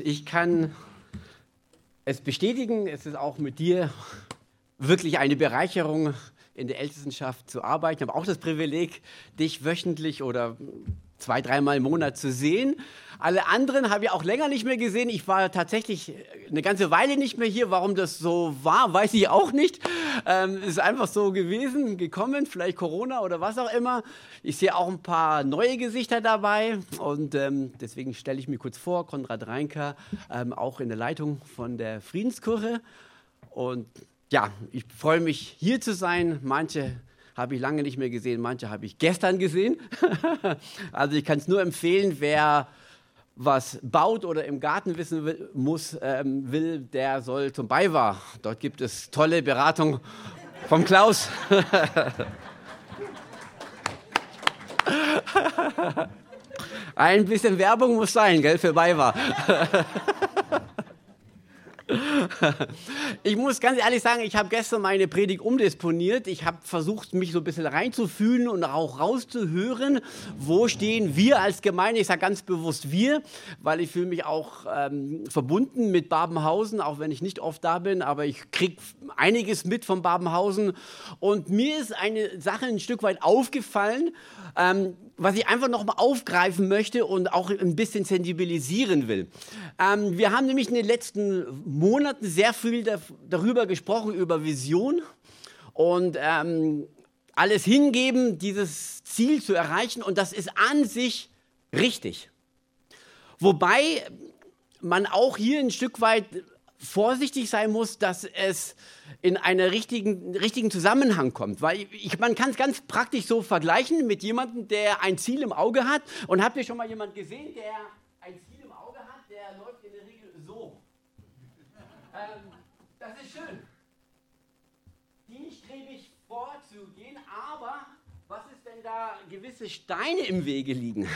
ich kann es bestätigen, es ist auch mit dir wirklich eine Bereicherung, in der Ältestenschaft zu arbeiten. Ich habe auch das Privileg, dich wöchentlich oder zwei, dreimal im Monat zu sehen. Alle anderen habe ich auch länger nicht mehr gesehen. Ich war tatsächlich eine ganze Weile nicht mehr hier. Warum das so war, weiß ich auch nicht. Ähm, ist einfach so gewesen, gekommen, vielleicht Corona oder was auch immer. Ich sehe auch ein paar neue Gesichter dabei und ähm, deswegen stelle ich mir kurz vor, Konrad Reinker, ähm, auch in der Leitung von der Friedenskirche. Und ja, ich freue mich hier zu sein. Manche habe ich lange nicht mehr gesehen, manche habe ich gestern gesehen. also ich kann es nur empfehlen, wer was baut oder im Garten wissen will, muss, ähm, will, der soll zum Beiwahr. Dort gibt es tolle Beratung vom Klaus. Ein bisschen Werbung muss sein, gell, für Beiwahr. Ich muss ganz ehrlich sagen, ich habe gestern meine Predigt umdisponiert. Ich habe versucht, mich so ein bisschen reinzufühlen und auch rauszuhören, wo stehen wir als Gemeinde. Ich sage ganz bewusst wir, weil ich fühle mich auch ähm, verbunden mit Babenhausen, auch wenn ich nicht oft da bin, aber ich kriege einiges mit von Babenhausen. Und mir ist eine Sache ein Stück weit aufgefallen, ähm, was ich einfach nochmal aufgreifen möchte und auch ein bisschen sensibilisieren will. Ähm, wir haben nämlich in den letzten Monaten sehr viel darüber gesprochen, über Vision und ähm, alles hingeben, dieses Ziel zu erreichen. Und das ist an sich richtig. Wobei man auch hier ein Stück weit vorsichtig sein muss, dass es in einen richtigen, richtigen Zusammenhang kommt. Weil ich, man kann es ganz praktisch so vergleichen mit jemandem, der ein Ziel im Auge hat. Und habt ihr schon mal jemanden gesehen, der ein Ziel im Auge hat? Der läuft in der Regel so. ähm, das ist schön. Dienststrebig vorzugehen, aber was ist, wenn da gewisse Steine im Wege liegen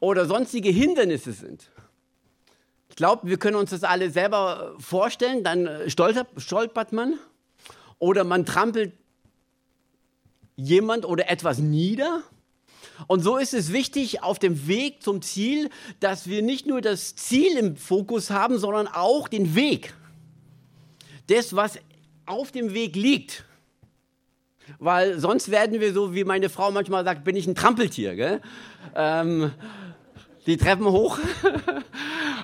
oder sonstige Hindernisse sind? Ich glaube, wir können uns das alle selber vorstellen. Dann äh, stolpert man oder man trampelt jemand oder etwas nieder. Und so ist es wichtig auf dem Weg zum Ziel, dass wir nicht nur das Ziel im Fokus haben, sondern auch den Weg. Das, was auf dem Weg liegt. Weil sonst werden wir so, wie meine Frau manchmal sagt, bin ich ein Trampeltier. Gell? Ähm, die Treppen hoch.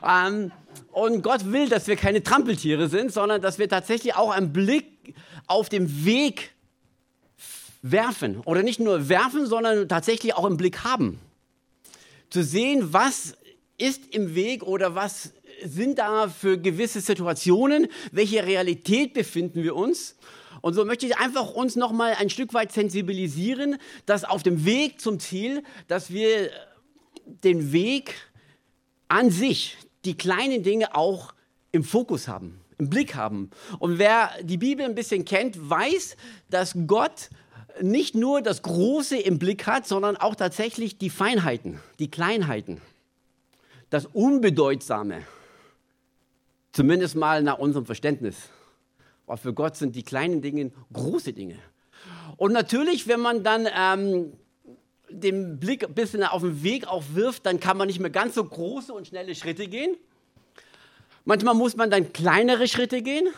ähm, und Gott will, dass wir keine Trampeltiere sind, sondern dass wir tatsächlich auch einen Blick auf dem Weg werfen. Oder nicht nur werfen, sondern tatsächlich auch einen Blick haben. Zu sehen, was ist im Weg oder was sind da für gewisse Situationen, welche Realität befinden wir uns. Und so möchte ich einfach uns noch mal ein Stück weit sensibilisieren, dass auf dem Weg zum Ziel, dass wir den Weg an sich, die kleinen Dinge auch im Fokus haben, im Blick haben. Und wer die Bibel ein bisschen kennt, weiß, dass Gott nicht nur das Große im Blick hat, sondern auch tatsächlich die Feinheiten, die Kleinheiten, das Unbedeutsame. Zumindest mal nach unserem Verständnis. Aber für Gott sind die kleinen Dinge große Dinge. Und natürlich, wenn man dann ähm, den Blick ein bisschen auf den Weg auch wirft, dann kann man nicht mehr ganz so große und schnelle Schritte gehen. Manchmal muss man dann kleinere Schritte gehen.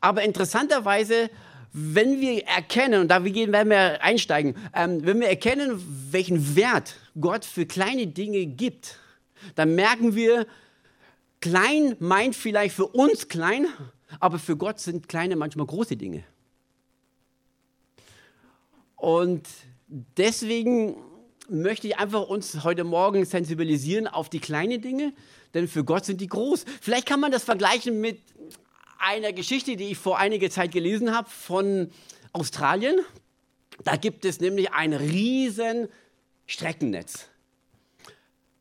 Aber interessanterweise, wenn wir erkennen, und da werden wir einsteigen, ähm, wenn wir erkennen, welchen Wert Gott für kleine Dinge gibt, dann merken wir, klein meint vielleicht für uns klein, aber für Gott sind kleine manchmal große Dinge. Und deswegen möchte ich einfach uns heute Morgen sensibilisieren auf die kleinen Dinge, denn für Gott sind die groß. Vielleicht kann man das vergleichen mit einer Geschichte, die ich vor einiger Zeit gelesen habe von Australien. Da gibt es nämlich ein riesen Streckennetz.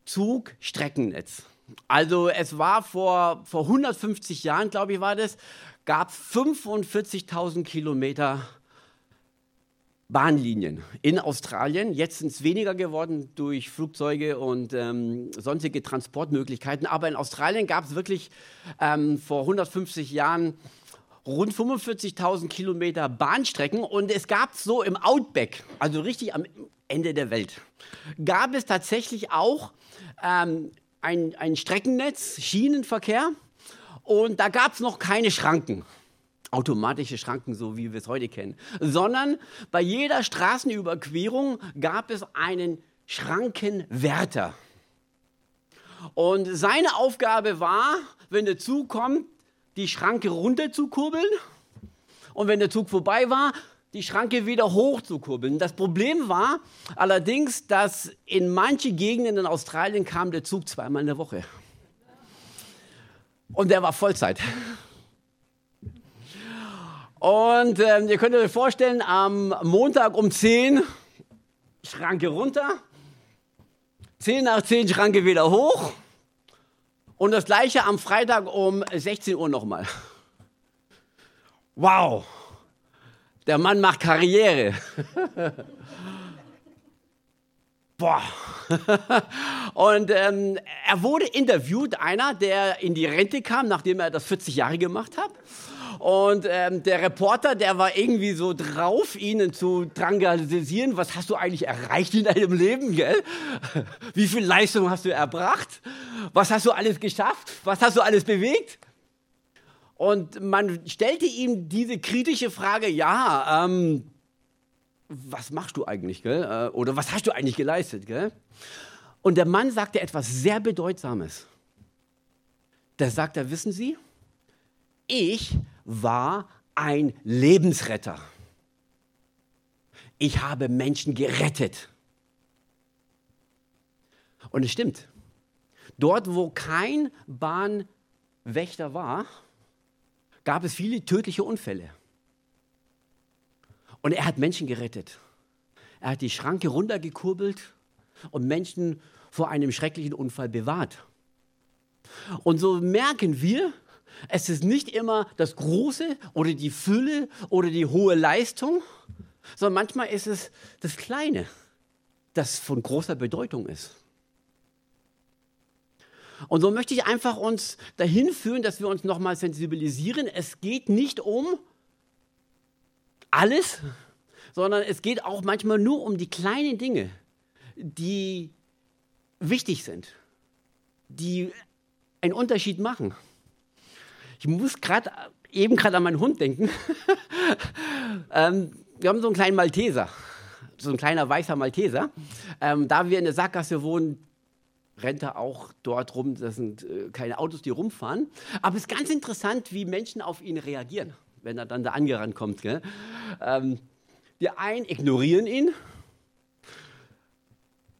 Zugstreckennetz. Also es war vor, vor 150 Jahren, glaube ich, war das, gab 45.000 Kilometer Bahnlinien in Australien. Jetzt sind es weniger geworden durch Flugzeuge und ähm, sonstige Transportmöglichkeiten. Aber in Australien gab es wirklich ähm, vor 150 Jahren rund 45.000 Kilometer Bahnstrecken und es gab so im Outback, also richtig am Ende der Welt, gab es tatsächlich auch ähm, ein, ein Streckennetz, Schienenverkehr und da gab es noch keine Schranken automatische Schranken, so wie wir es heute kennen, sondern bei jeder Straßenüberquerung gab es einen Schrankenwärter. Und seine Aufgabe war, wenn der Zug kommt, die Schranke runter zu kurbeln und wenn der Zug vorbei war, die Schranke wieder hoch zu kurbeln. Das Problem war allerdings, dass in manche Gegenden in Australien kam der Zug zweimal in der Woche. Und der war Vollzeit. Und ähm, ihr könnt euch vorstellen, am Montag um 10 Schranke runter, 10 nach 10 Schranke wieder hoch und das gleiche am Freitag um 16 Uhr nochmal. Wow, der Mann macht Karriere. Boah. Und ähm, er wurde interviewt, einer, der in die Rente kam, nachdem er das 40 Jahre gemacht hat. Und ähm, der Reporter, der war irgendwie so drauf, ihnen zu drangalisieren. Was hast du eigentlich erreicht in deinem Leben, gell? Wie viel Leistung hast du erbracht? Was hast du alles geschafft? Was hast du alles bewegt? Und man stellte ihm diese kritische Frage, ja, ähm, was machst du eigentlich, gell? Äh, oder was hast du eigentlich geleistet, gell? Und der Mann sagte etwas sehr Bedeutsames. Der sagte, wissen Sie, ich war ein Lebensretter. Ich habe Menschen gerettet. Und es stimmt. Dort, wo kein Bahnwächter war, gab es viele tödliche Unfälle. Und er hat Menschen gerettet. Er hat die Schranke runtergekurbelt und Menschen vor einem schrecklichen Unfall bewahrt. Und so merken wir, es ist nicht immer das Große oder die Fülle oder die hohe Leistung, sondern manchmal ist es das Kleine, das von großer Bedeutung ist. Und so möchte ich einfach uns dahin führen, dass wir uns nochmal sensibilisieren. Es geht nicht um alles, sondern es geht auch manchmal nur um die kleinen Dinge, die wichtig sind, die einen Unterschied machen. Ich muss gerade eben gerade an meinen Hund denken. ähm, wir haben so einen kleinen Malteser, so ein kleiner weißer Malteser. Ähm, da wir in der Sackgasse wohnen, rennt er auch dort rum. Das sind äh, keine Autos, die rumfahren. Aber es ist ganz interessant, wie Menschen auf ihn reagieren, wenn er dann da angerannt kommt. Ähm, die einen ignorieren ihn.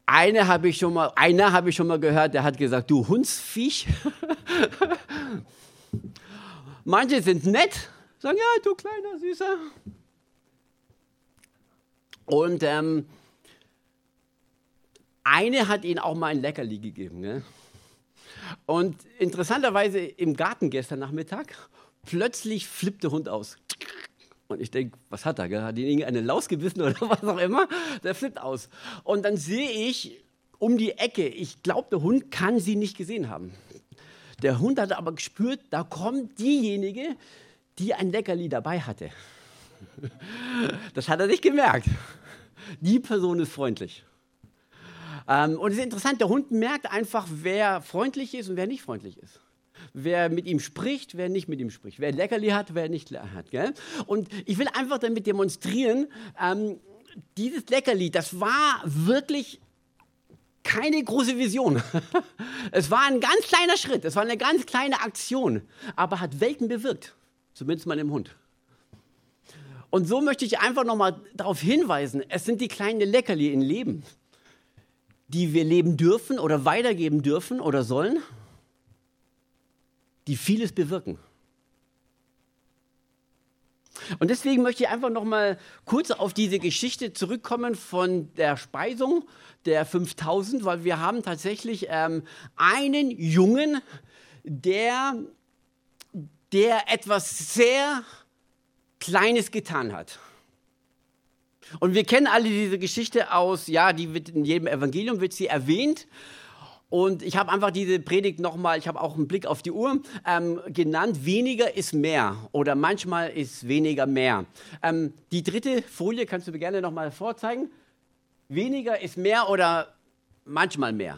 Eine habe ich schon mal, einer habe ich schon mal gehört, der hat gesagt, du Hundsviech. Manche sind nett, sagen, ja, du kleiner Süßer. Und ähm, eine hat ihnen auch mal ein Leckerli gegeben. Ne? Und interessanterweise im Garten gestern Nachmittag, plötzlich flippt der Hund aus. Und ich denke, was hat er? Gell? Hat ihn irgendeine Laus gebissen oder was auch immer? Der flippt aus. Und dann sehe ich um die Ecke, ich glaube, der Hund kann sie nicht gesehen haben. Der Hund hatte aber gespürt, da kommt diejenige, die ein Leckerli dabei hatte. Das hat er nicht gemerkt. Die Person ist freundlich. Ähm, und es ist interessant, der Hund merkt einfach, wer freundlich ist und wer nicht freundlich ist. Wer mit ihm spricht, wer nicht mit ihm spricht. Wer Leckerli hat, wer nicht hat. Gell? Und ich will einfach damit demonstrieren, ähm, dieses Leckerli, das war wirklich keine große Vision. Es war ein ganz kleiner Schritt, es war eine ganz kleine Aktion, aber hat Welten bewirkt, zumindest mal im Hund. Und so möchte ich einfach nochmal darauf hinweisen, es sind die kleinen Leckerli im Leben, die wir leben dürfen oder weitergeben dürfen oder sollen, die vieles bewirken. Und deswegen möchte ich einfach noch mal kurz auf diese Geschichte zurückkommen von der Speisung der 5000, weil wir haben tatsächlich ähm, einen Jungen, der, der etwas sehr Kleines getan hat. Und wir kennen alle diese Geschichte aus, ja, die wird in jedem Evangelium wird sie erwähnt. Und ich habe einfach diese Predigt nochmal, ich habe auch einen Blick auf die Uhr, ähm, genannt, weniger ist mehr oder manchmal ist weniger mehr. Ähm, die dritte Folie kannst du mir gerne nochmal vorzeigen. Weniger ist mehr oder manchmal mehr.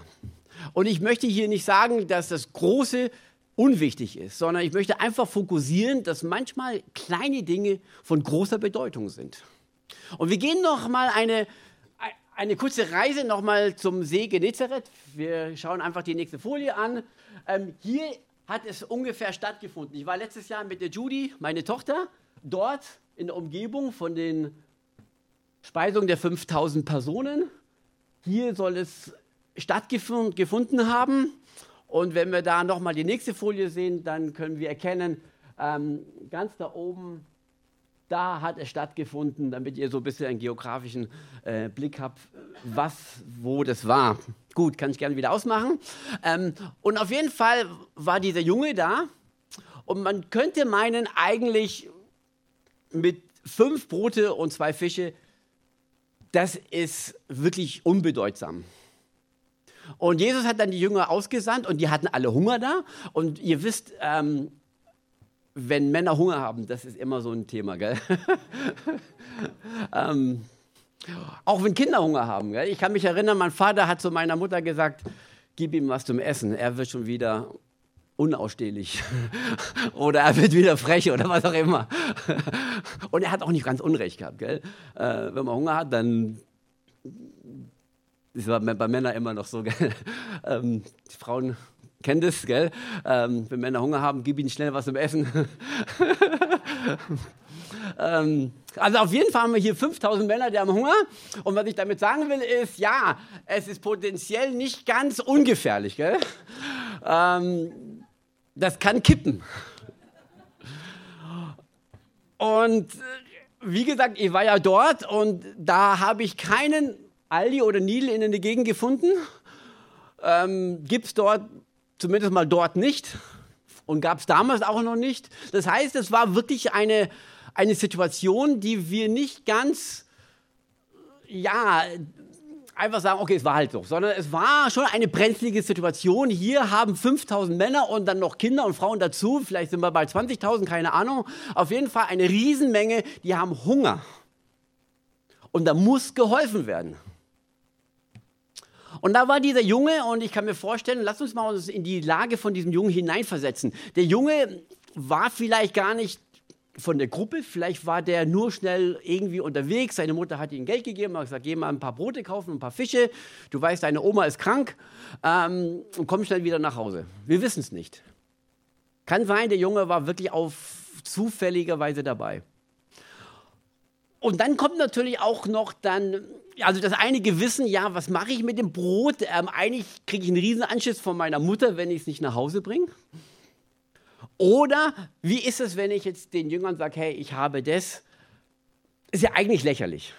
Und ich möchte hier nicht sagen, dass das Große unwichtig ist, sondern ich möchte einfach fokussieren, dass manchmal kleine Dinge von großer Bedeutung sind. Und wir gehen noch mal eine, eine kurze Reise noch mal zum See Genezareth. Wir schauen einfach die nächste Folie an. Ähm, hier hat es ungefähr stattgefunden. Ich war letztes Jahr mit der Judy, meine Tochter, dort in der Umgebung von den Speisungen der 5000 Personen. Hier soll es stattgefunden haben. Und wenn wir da nochmal die nächste Folie sehen, dann können wir erkennen, ähm, ganz da oben, da hat es stattgefunden, damit ihr so ein bisschen einen geografischen äh, Blick habt, was, wo das war. Gut, kann ich gerne wieder ausmachen. Ähm, und auf jeden Fall war dieser Junge da und man könnte meinen, eigentlich mit fünf Brote und zwei Fische, das ist wirklich unbedeutsam. Und Jesus hat dann die Jünger ausgesandt und die hatten alle Hunger da. Und ihr wisst, ähm, wenn Männer Hunger haben, das ist immer so ein Thema, gell? ähm, auch wenn Kinder Hunger haben. Gell? Ich kann mich erinnern, mein Vater hat zu meiner Mutter gesagt, gib ihm was zum Essen. Er wird schon wieder unausstehlich oder er wird wieder frech oder was auch immer. Und er hat auch nicht ganz Unrecht gehabt. Gell? Äh, wenn man Hunger hat, dann das war bei Männern immer noch so, gell? Ähm, die Frauen kennen das, gell? Ähm, wenn Männer Hunger haben, gib ihnen schnell was zum Essen. ähm, also auf jeden Fall haben wir hier 5000 Männer, die haben Hunger. Und was ich damit sagen will, ist, ja, es ist potenziell nicht ganz ungefährlich, gell? Ähm, das kann kippen. Und äh, wie gesagt, ich war ja dort und da habe ich keinen Aldi oder Lidl in der Gegend gefunden. Ähm, Gibt es dort, zumindest mal dort nicht. Und gab es damals auch noch nicht. Das heißt, es war wirklich eine, eine Situation, die wir nicht ganz, ja, einfach sagen, okay, es war halt so, sondern es war schon eine brenzlige Situation. Hier haben 5000 Männer und dann noch Kinder und Frauen dazu, vielleicht sind wir bei 20.000, keine Ahnung. Auf jeden Fall eine Riesenmenge, die haben Hunger. Und da muss geholfen werden. Und da war dieser Junge, und ich kann mir vorstellen, lass uns mal uns in die Lage von diesem Jungen hineinversetzen. Der Junge war vielleicht gar nicht von der Gruppe, vielleicht war der nur schnell irgendwie unterwegs. Seine Mutter hat ihm Geld gegeben, hat gesagt, geh mal ein paar Brote kaufen, ein paar Fische. Du weißt, deine Oma ist krank ähm, und komm schnell wieder nach Hause. Wir wissen es nicht. Kann sein, der Junge war wirklich auf zufälligerweise dabei. Und dann kommt natürlich auch noch dann also das einige wissen, ja, was mache ich mit dem Brot? Ähm, eigentlich kriege ich einen Riesenanschiss von meiner Mutter, wenn ich es nicht nach Hause bringe. Oder wie ist es, wenn ich jetzt den Jüngern sage, hey, ich habe das? Ist ja eigentlich lächerlich.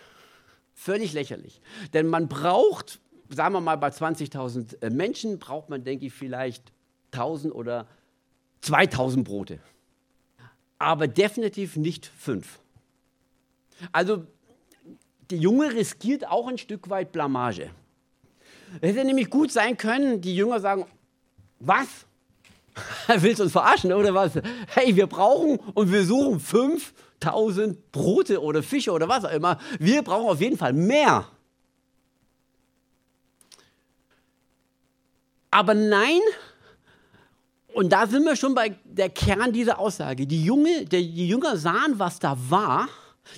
Völlig lächerlich. Denn man braucht, sagen wir mal, bei 20.000 äh, Menschen braucht man, denke ich, vielleicht 1.000 oder 2.000 Brote. Aber definitiv nicht fünf. Also der Junge riskiert auch ein Stück weit Blamage. Es hätte nämlich gut sein können, die Jünger sagen, was? Willst du uns verarschen oder was? Hey, wir brauchen und wir suchen 5000 Brote oder Fische oder was auch immer. Wir brauchen auf jeden Fall mehr. Aber nein, und da sind wir schon bei der Kern dieser Aussage. Die, Junge, die Jünger sahen, was da war,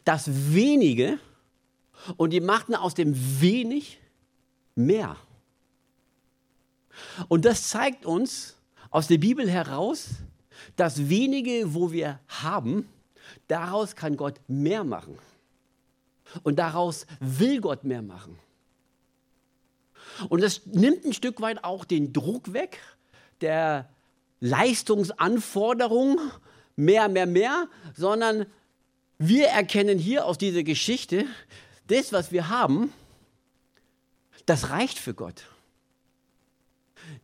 das wenige, und die machten aus dem wenig mehr. Und das zeigt uns aus der Bibel heraus, das wenige, wo wir haben, daraus kann Gott mehr machen. Und daraus will Gott mehr machen. Und das nimmt ein Stück weit auch den Druck weg der Leistungsanforderung, mehr, mehr, mehr, sondern wir erkennen hier aus dieser Geschichte, das, was wir haben, das reicht für Gott.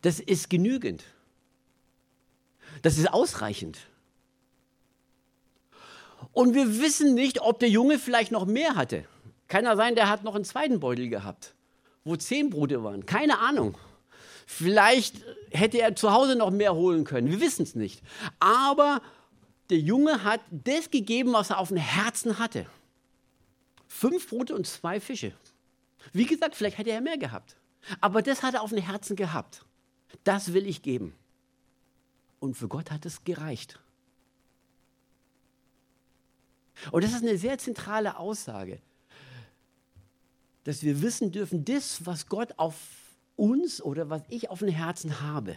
Das ist genügend. Das ist ausreichend. Und wir wissen nicht, ob der Junge vielleicht noch mehr hatte. Kann ja sein, der hat noch einen zweiten Beutel gehabt, wo zehn Brote waren. Keine Ahnung. Vielleicht hätte er zu Hause noch mehr holen können. Wir wissen es nicht. Aber der Junge hat das gegeben, was er auf dem Herzen hatte. Fünf Brote und zwei Fische. Wie gesagt, vielleicht hätte er mehr gehabt. Aber das hat er auf dem Herzen gehabt. Das will ich geben. Und für Gott hat es gereicht. Und das ist eine sehr zentrale Aussage, dass wir wissen dürfen, das, was Gott auf uns oder was ich auf dem Herzen habe,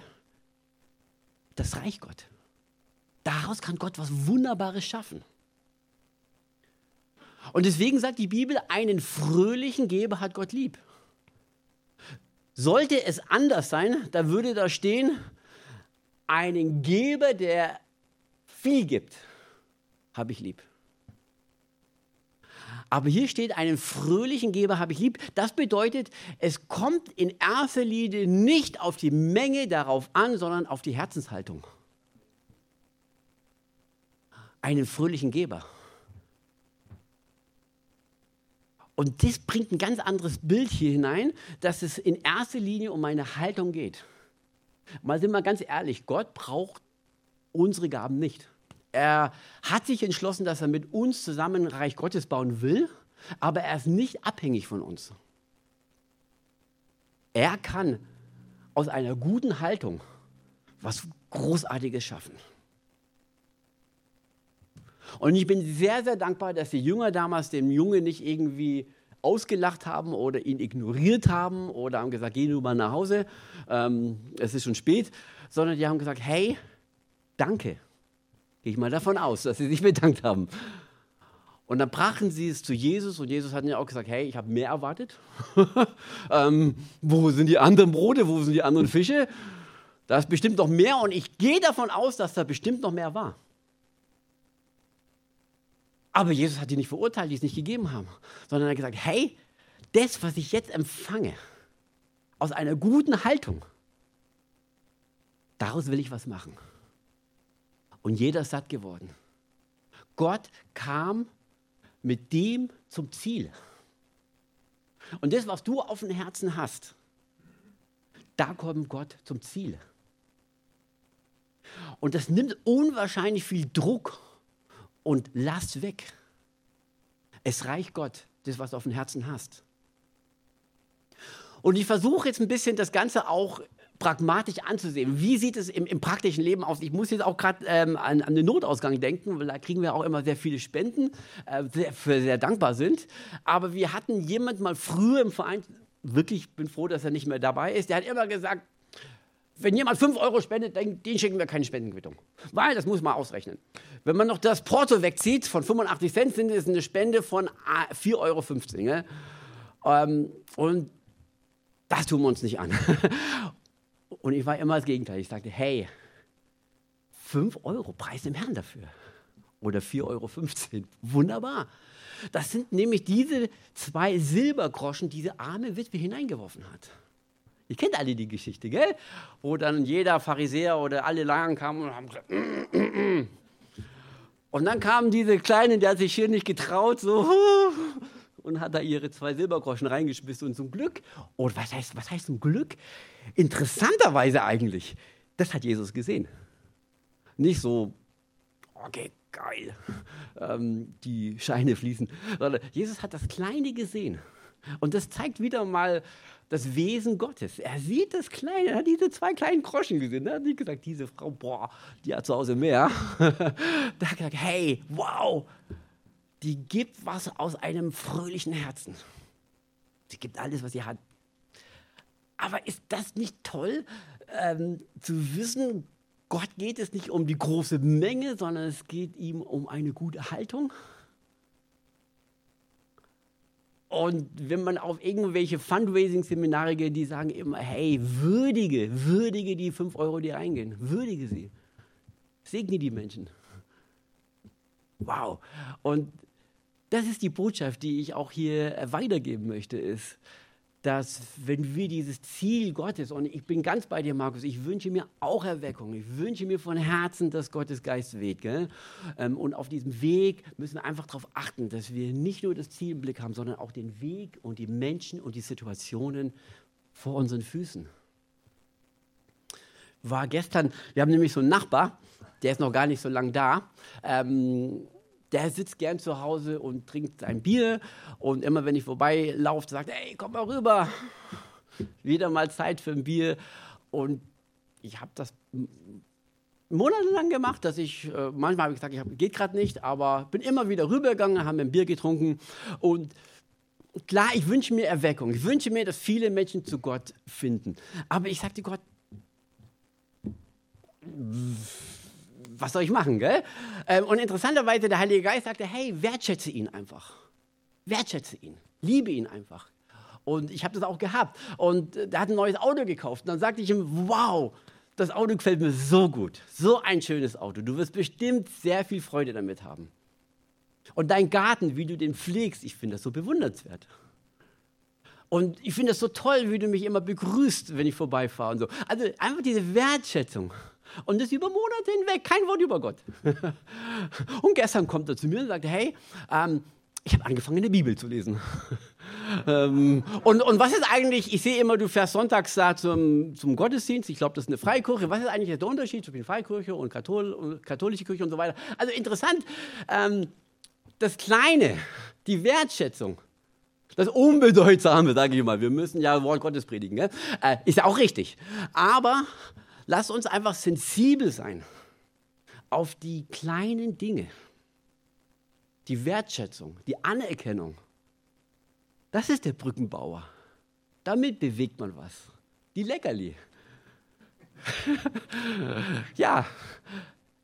das reicht Gott. Daraus kann Gott was Wunderbares schaffen. Und deswegen sagt die Bibel, einen fröhlichen Geber hat Gott lieb. Sollte es anders sein, da würde da stehen, einen Geber, der viel gibt, habe ich lieb. Aber hier steht, einen fröhlichen Geber habe ich lieb. Das bedeutet, es kommt in erster Linie nicht auf die Menge darauf an, sondern auf die Herzenshaltung. Einen fröhlichen Geber. Und das bringt ein ganz anderes Bild hier hinein, dass es in erster Linie um meine Haltung geht. Mal sind wir ganz ehrlich, Gott braucht unsere Gaben nicht. Er hat sich entschlossen, dass er mit uns zusammen ein Reich Gottes bauen will, aber er ist nicht abhängig von uns. Er kann aus einer guten Haltung was Großartiges schaffen. Und ich bin sehr, sehr dankbar, dass die Jünger damals dem Jungen nicht irgendwie ausgelacht haben oder ihn ignoriert haben oder haben gesagt, geh nur mal nach Hause, ähm, es ist schon spät, sondern die haben gesagt, hey, danke. Gehe ich mal davon aus, dass sie sich bedankt haben. Und dann brachen sie es zu Jesus und Jesus hat ihnen auch gesagt, hey, ich habe mehr erwartet. ähm, wo sind die anderen Brote, wo sind die anderen Fische? Da ist bestimmt noch mehr und ich gehe davon aus, dass da bestimmt noch mehr war. Aber Jesus hat die nicht verurteilt, die es nicht gegeben haben, sondern er hat gesagt, hey, das, was ich jetzt empfange, aus einer guten Haltung, daraus will ich was machen. Und jeder ist satt geworden. Gott kam mit dem zum Ziel. Und das, was du auf dem Herzen hast, da kommt Gott zum Ziel. Und das nimmt unwahrscheinlich viel Druck und lass weg. Es reicht Gott, das, was du auf dem Herzen hast. Und ich versuche jetzt ein bisschen das Ganze auch pragmatisch anzusehen. Wie sieht es im, im praktischen Leben aus? Ich muss jetzt auch gerade ähm, an, an, den Notausgang denken, weil da kriegen wir auch immer sehr viele Spenden, äh, sehr, für sehr dankbar sind. Aber wir hatten jemand mal früher im Verein, wirklich bin froh, dass er nicht mehr dabei ist, der hat immer gesagt, wenn jemand 5 Euro spendet, den, schicken wir keine Spendenquittung. Weil, das muss man ausrechnen. Wenn man noch das Porto wegzieht von 85 Cent, sind es eine Spende von 4,15 Euro. Ne? Ähm, und das tun wir uns nicht an. Und ich war immer das Gegenteil. Ich sagte, hey, 5 Euro, Preis im Herrn dafür. Oder 4,15 Euro. Wunderbar. Das sind nämlich diese zwei Silbergroschen, die diese arme Witwe hineingeworfen hat. Ihr kennt alle die Geschichte, gell? Wo dann jeder Pharisäer oder alle Lagen kamen und haben gesagt, mm, mm, mm. und dann kamen diese Kleinen, der hat sich hier nicht getraut, so, und hat da ihre zwei Silbergroschen reingeschmissen und zum Glück, oh, was heißt, was heißt zum Glück? Interessanterweise eigentlich, das hat Jesus gesehen. Nicht so, okay, geil, ähm, die Scheine fließen, sondern Jesus hat das Kleine gesehen. Und das zeigt wieder mal das Wesen Gottes. Er sieht das Kleine, er hat diese zwei kleinen Groschen gesehen. Er hat nicht gesagt, diese Frau, boah, die hat zu Hause mehr. da hat gesagt, hey, wow, die gibt was aus einem fröhlichen Herzen. Sie gibt alles, was sie hat. Aber ist das nicht toll, ähm, zu wissen, Gott geht es nicht um die große Menge, sondern es geht ihm um eine gute Haltung? Und wenn man auf irgendwelche Fundraising-Seminare geht, die sagen immer, hey, würdige, würdige die 5 Euro, die reingehen, würdige sie. Segne die Menschen. Wow. Und das ist die Botschaft, die ich auch hier weitergeben möchte, ist, dass wenn wir dieses Ziel Gottes, und ich bin ganz bei dir, Markus, ich wünsche mir auch Erweckung, ich wünsche mir von Herzen, dass Gottes Geist weht. Gell? Ähm, und auf diesem Weg müssen wir einfach darauf achten, dass wir nicht nur das Ziel im Blick haben, sondern auch den Weg und die Menschen und die Situationen vor unseren Füßen. War gestern, wir haben nämlich so einen Nachbar, der ist noch gar nicht so lange da. Ähm, der sitzt gern zu Hause und trinkt sein Bier und immer wenn ich vorbeilaufe, sagt, ey, komm mal rüber, wieder mal Zeit für ein Bier und ich habe das monatelang gemacht, dass ich, äh, manchmal habe ich gesagt, ich hab, geht gerade nicht, aber bin immer wieder rübergegangen, haben ein Bier getrunken und klar, ich wünsche mir Erweckung. Ich wünsche mir, dass viele Menschen zu Gott finden. Aber ich sagte Gott, was soll ich machen, gell? Ähm, und interessanterweise, der Heilige Geist sagte, hey, wertschätze ihn einfach. Wertschätze ihn. Liebe ihn einfach. Und ich habe das auch gehabt. Und äh, der hat ein neues Auto gekauft. Und dann sagte ich ihm, wow, das Auto gefällt mir so gut. So ein schönes Auto. Du wirst bestimmt sehr viel Freude damit haben. Und dein Garten, wie du den pflegst, ich finde das so bewundernswert. Und ich finde das so toll, wie du mich immer begrüßt, wenn ich vorbeifahre und so. Also einfach diese Wertschätzung. Und das über Monate hinweg, kein Wort über Gott. Und gestern kommt er zu mir und sagt, hey, ähm, ich habe angefangen, eine Bibel zu lesen. ähm, und, und was ist eigentlich, ich sehe immer, du fährst sonntags da zum, zum Gottesdienst, ich glaube, das ist eine Freikirche. Was ist eigentlich der Unterschied zwischen Freikirche und, Kathol und katholische Kirche und so weiter? Also interessant, ähm, das Kleine, die Wertschätzung, das Unbedeutsame, sage ich mal, wir müssen ja Wort Gottes predigen, äh, ist ja auch richtig. Aber lass uns einfach sensibel sein auf die kleinen Dinge die Wertschätzung, die Anerkennung. Das ist der Brückenbauer. Damit bewegt man was. Die Leckerli. ja,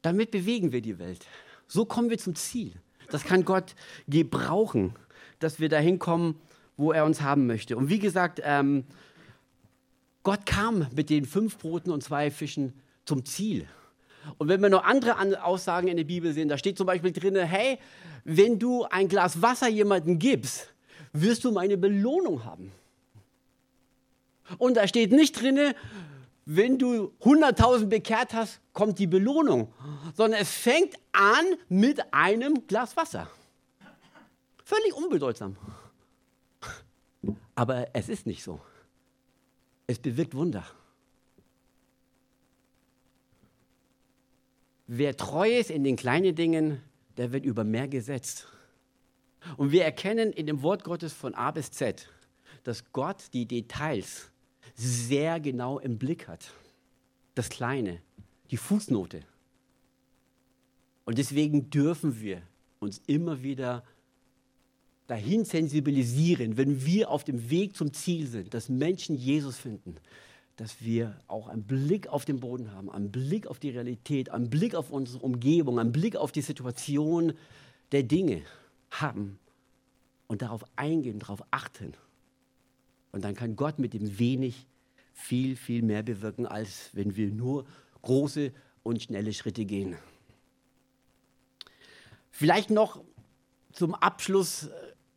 damit bewegen wir die Welt. So kommen wir zum Ziel. Das kann Gott gebrauchen, dass wir dahin kommen, wo er uns haben möchte. Und wie gesagt, ähm, Gott kam mit den fünf Broten und zwei Fischen zum Ziel. Und wenn wir noch andere Aussagen in der Bibel sehen, da steht zum Beispiel drin, hey, wenn du ein Glas Wasser jemandem gibst, wirst du meine Belohnung haben. Und da steht nicht drin, wenn du 100.000 bekehrt hast, kommt die Belohnung, sondern es fängt an mit einem Glas Wasser. Völlig unbedeutsam. Aber es ist nicht so. Es bewirkt Wunder. Wer treu ist in den kleinen Dingen, der wird über mehr gesetzt. Und wir erkennen in dem Wort Gottes von A bis Z, dass Gott die Details sehr genau im Blick hat. Das Kleine, die Fußnote. Und deswegen dürfen wir uns immer wieder dahin sensibilisieren, wenn wir auf dem Weg zum Ziel sind, dass Menschen Jesus finden, dass wir auch einen Blick auf den Boden haben, einen Blick auf die Realität, einen Blick auf unsere Umgebung, einen Blick auf die Situation der Dinge haben und darauf eingehen, darauf achten. Und dann kann Gott mit dem wenig viel, viel mehr bewirken, als wenn wir nur große und schnelle Schritte gehen. Vielleicht noch zum Abschluss,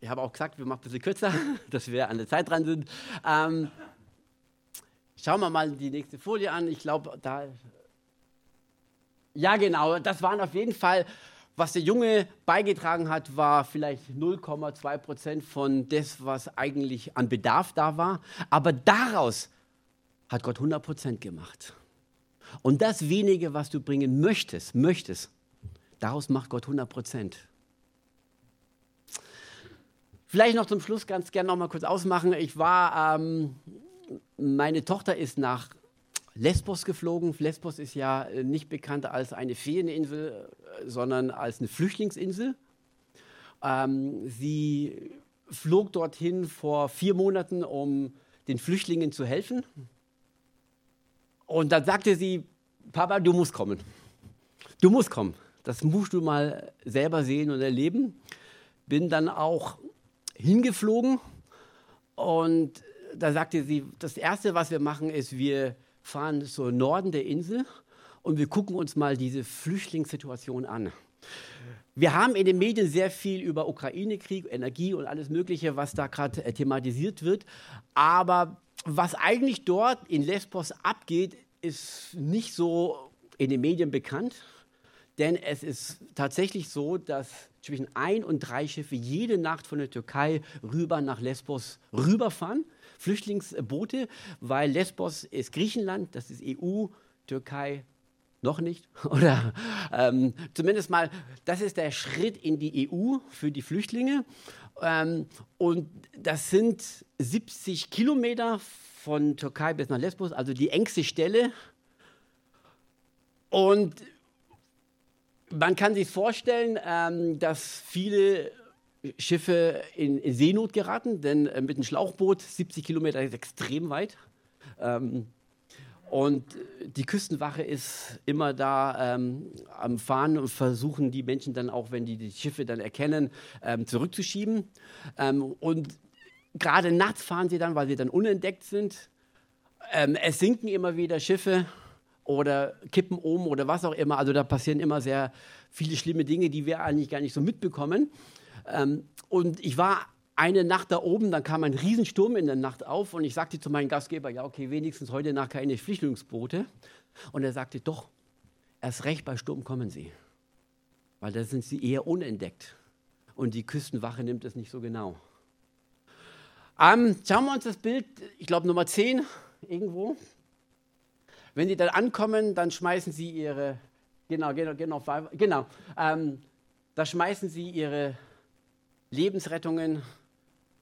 ich habe auch gesagt, wir machen ein bisschen kürzer, dass wir an der Zeit dran sind. Ähm, Schauen wir mal die nächste Folie an. Ich glaube, da. Ja, genau. Das waren auf jeden Fall, was der Junge beigetragen hat, war vielleicht 0,2 Prozent von das, was eigentlich an Bedarf da war. Aber daraus hat Gott 100 Prozent gemacht. Und das wenige, was du bringen möchtest, möchtest, daraus macht Gott 100 Prozent. Vielleicht noch zum Schluss ganz gerne noch mal kurz ausmachen. Ich war ähm, meine Tochter ist nach Lesbos geflogen. Lesbos ist ja äh, nicht bekannt als eine Ferieninsel, äh, sondern als eine Flüchtlingsinsel. Ähm, sie flog dorthin vor vier Monaten, um den Flüchtlingen zu helfen. Und dann sagte sie, Papa, du musst kommen. Du musst kommen. Das musst du mal selber sehen und erleben. Bin dann auch hingeflogen und da sagte sie, das Erste, was wir machen, ist, wir fahren so Norden der Insel und wir gucken uns mal diese Flüchtlingssituation an. Wir haben in den Medien sehr viel über Ukraine-Krieg, Energie und alles Mögliche, was da gerade äh, thematisiert wird. Aber was eigentlich dort in Lesbos abgeht, ist nicht so in den Medien bekannt. Denn es ist tatsächlich so, dass zwischen ein und drei Schiffe jede Nacht von der Türkei rüber nach Lesbos rüberfahren. Flüchtlingsboote, weil Lesbos ist Griechenland, das ist EU, Türkei noch nicht. Oder ähm, zumindest mal, das ist der Schritt in die EU für die Flüchtlinge. Ähm, und das sind 70 Kilometer von Türkei bis nach Lesbos, also die engste Stelle Und man kann sich vorstellen, ähm, dass viele Schiffe in, Seenot geraten, denn äh, mit einem Schlauchboot 70 Kilometer ist extrem weit. Ähm, und die Küstenwache ist immer da ähm, am Fahren und versuchen die Menschen dann auch, wenn die die Schiffe dann erkennen, ähm, zurückzuschieben. Ähm, und gerade nachts fahren sie dann, weil sie dann unentdeckt sind. Ähm, es sinken immer wieder Schiffe oder kippen um oder was auch immer. Also da passieren immer sehr viele schlimme Dinge, die wir eigentlich gar nicht so mitbekommen. Ähm, und ich war eine Nacht da oben, dann kam ein Riesensturm in der Nacht auf und ich sagte zu meinem Gastgeber, ja okay, wenigstens heute Nacht keine Flüchtlingsboote. Und er sagte, doch, erst recht bei Sturm kommen sie, weil da sind sie eher unentdeckt und die Küstenwache nimmt es nicht so genau. Ähm, schauen wir uns das Bild, ich glaube Nummer 10 irgendwo. Wenn sie dann ankommen, dann schmeißen sie ihre, genau, genau, genau, genau ähm, da schmeißen sie ihre Lebensrettungen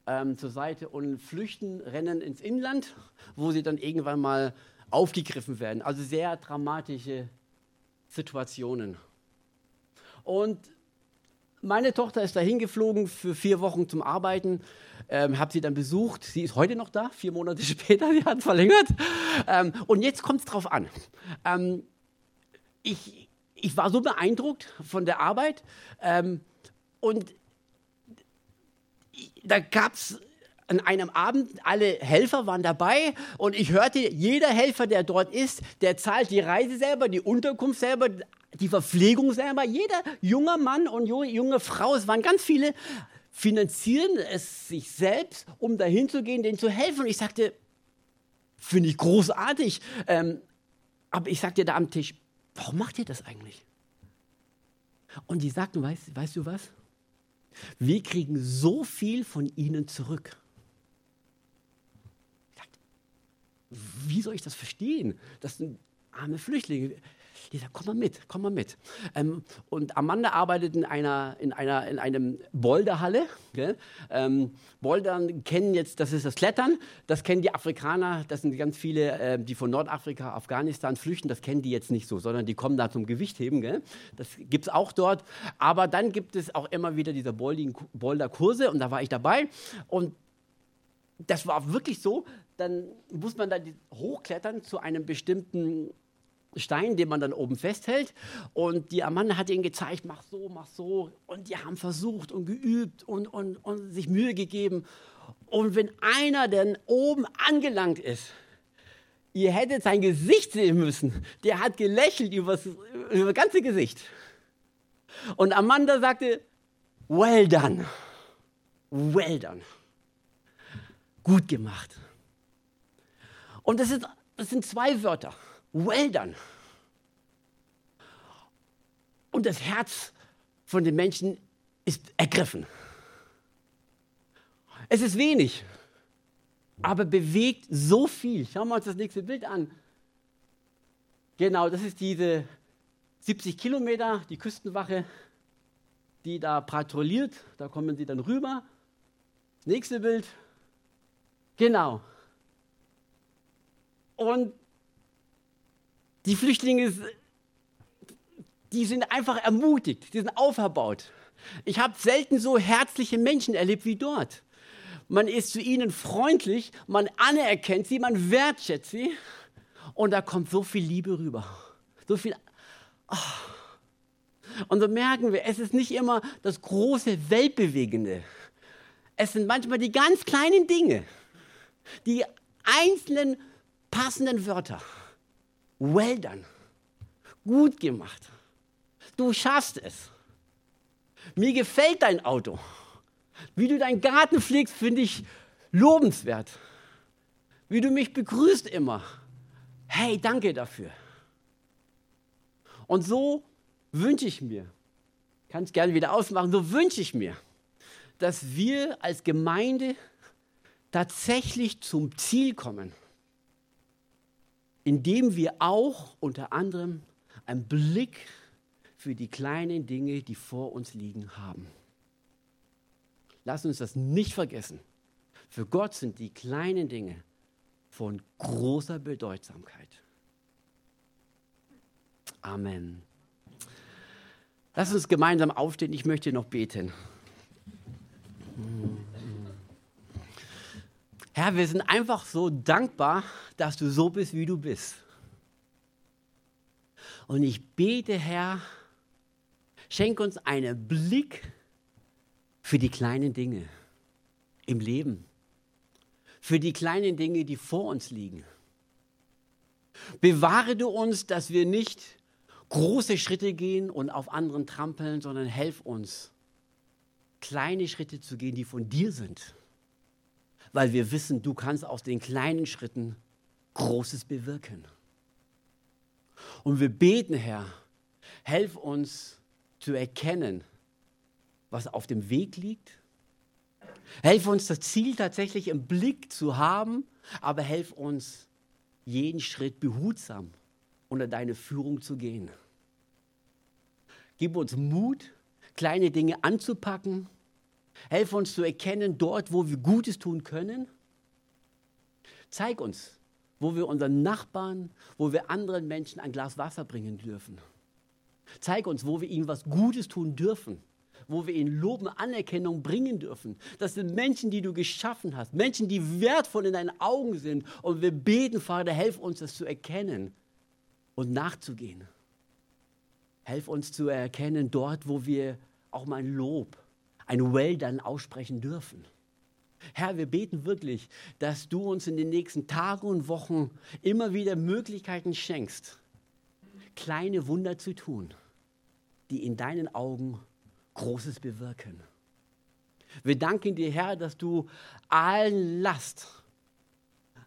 ähm, zur Seite und flüchten, rennen ins Inland, wo sie dann irgendwann mal aufgegriffen werden. Also sehr dramatische Situationen. Und meine Tochter ist dahin geflogen für vier Wochen zum Arbeiten, ähm, habe sie dann besucht. Sie ist heute noch da, vier Monate später, sie hat verlängert. Ähm, und jetzt kommt es drauf an. Ähm, ich, ich war so beeindruckt von der Arbeit ähm, und da gab es an einem Abend, alle Helfer waren dabei und ich hörte, jeder Helfer, der dort ist, der zahlt die Reise selber, die Unterkunft selber, die Verpflegung selber. Jeder junger Mann und junge Frau, es waren ganz viele, finanzieren es sich selbst, um dahin zu gehen, denen zu helfen. Und ich sagte, finde ich großartig. Ähm, aber ich sagte da am Tisch, warum macht ihr das eigentlich? Und die sagten, weißt, weißt du was? Wir kriegen so viel von ihnen zurück. wie soll ich das verstehen? Das sind arme Flüchtlinge. Die sagt, komm mal mit, komm mal mit. Ähm, und Amanda arbeitet in einer, in einer, in einem Boulderhalle. Ähm, Bouldern kennen jetzt, das ist das Klettern, das kennen die Afrikaner, das sind ganz viele, äh, die von Nordafrika, Afghanistan flüchten, das kennen die jetzt nicht so, sondern die kommen da zum Gewichtheben. Gell? Das gibt es auch dort. Aber dann gibt es auch immer wieder diese Boulder-Kurse und da war ich dabei. Und das war wirklich so, dann muss man da hochklettern zu einem bestimmten Stein, den man dann oben festhält. Und die Amanda hat ihnen gezeigt, mach so, mach so. Und die haben versucht und geübt und, und, und sich Mühe gegeben. Und wenn einer dann oben angelangt ist, ihr hättet sein Gesicht sehen müssen. Der hat gelächelt über das ganze Gesicht. Und Amanda sagte, well done, well done, gut gemacht. Und das, ist, das sind zwei Wörter. Well done. Und das Herz von den Menschen ist ergriffen. Es ist wenig, aber bewegt so viel. Schauen wir uns das nächste Bild an. Genau, das ist diese 70 Kilometer, die Küstenwache, die da patrouilliert. Da kommen sie dann rüber. Nächste Bild. Genau. Und die Flüchtlinge, die sind einfach ermutigt, die sind auferbaut. Ich habe selten so herzliche Menschen erlebt wie dort. Man ist zu ihnen freundlich, man anerkennt sie, man wertschätzt sie und da kommt so viel Liebe rüber. So viel. Oh. Und so merken wir, es ist nicht immer das große Weltbewegende. Es sind manchmal die ganz kleinen Dinge, die einzelnen passenden Wörter. Well done. Gut gemacht. Du schaffst es. Mir gefällt dein Auto. Wie du deinen Garten pflegst, finde ich lobenswert. Wie du mich begrüßt immer. Hey, danke dafür. Und so wünsche ich mir, kann es gerne wieder ausmachen, so wünsche ich mir, dass wir als Gemeinde tatsächlich zum Ziel kommen indem wir auch unter anderem einen Blick für die kleinen Dinge, die vor uns liegen, haben. Lass uns das nicht vergessen. Für Gott sind die kleinen Dinge von großer Bedeutsamkeit. Amen. Lass uns gemeinsam aufstehen. Ich möchte noch beten. Herr, wir sind einfach so dankbar, dass du so bist, wie du bist. Und ich bete, Herr, schenk uns einen Blick für die kleinen Dinge im Leben, für die kleinen Dinge, die vor uns liegen. Bewahre du uns, dass wir nicht große Schritte gehen und auf anderen trampeln, sondern helf uns, kleine Schritte zu gehen, die von dir sind. Weil wir wissen, du kannst aus den kleinen Schritten Großes bewirken. Und wir beten, Herr, helf uns zu erkennen, was auf dem Weg liegt. Helf uns, das Ziel tatsächlich im Blick zu haben, aber helf uns, jeden Schritt behutsam unter deine Führung zu gehen. Gib uns Mut, kleine Dinge anzupacken. Helf uns zu erkennen, dort, wo wir Gutes tun können. Zeig uns, wo wir unseren Nachbarn, wo wir anderen Menschen ein Glas Wasser bringen dürfen. Zeig uns, wo wir ihnen was Gutes tun dürfen, wo wir ihnen Lob und Anerkennung bringen dürfen. Das sind Menschen, die du geschaffen hast, Menschen, die wertvoll in deinen Augen sind. Und wir beten, Vater, helf uns, das zu erkennen und nachzugehen. Helf uns zu erkennen, dort, wo wir auch mal Lob, ein Well dann aussprechen dürfen. Herr, wir beten wirklich, dass du uns in den nächsten Tagen und Wochen immer wieder Möglichkeiten schenkst, kleine Wunder zu tun, die in deinen Augen Großes bewirken. Wir danken dir, Herr, dass du allen Last,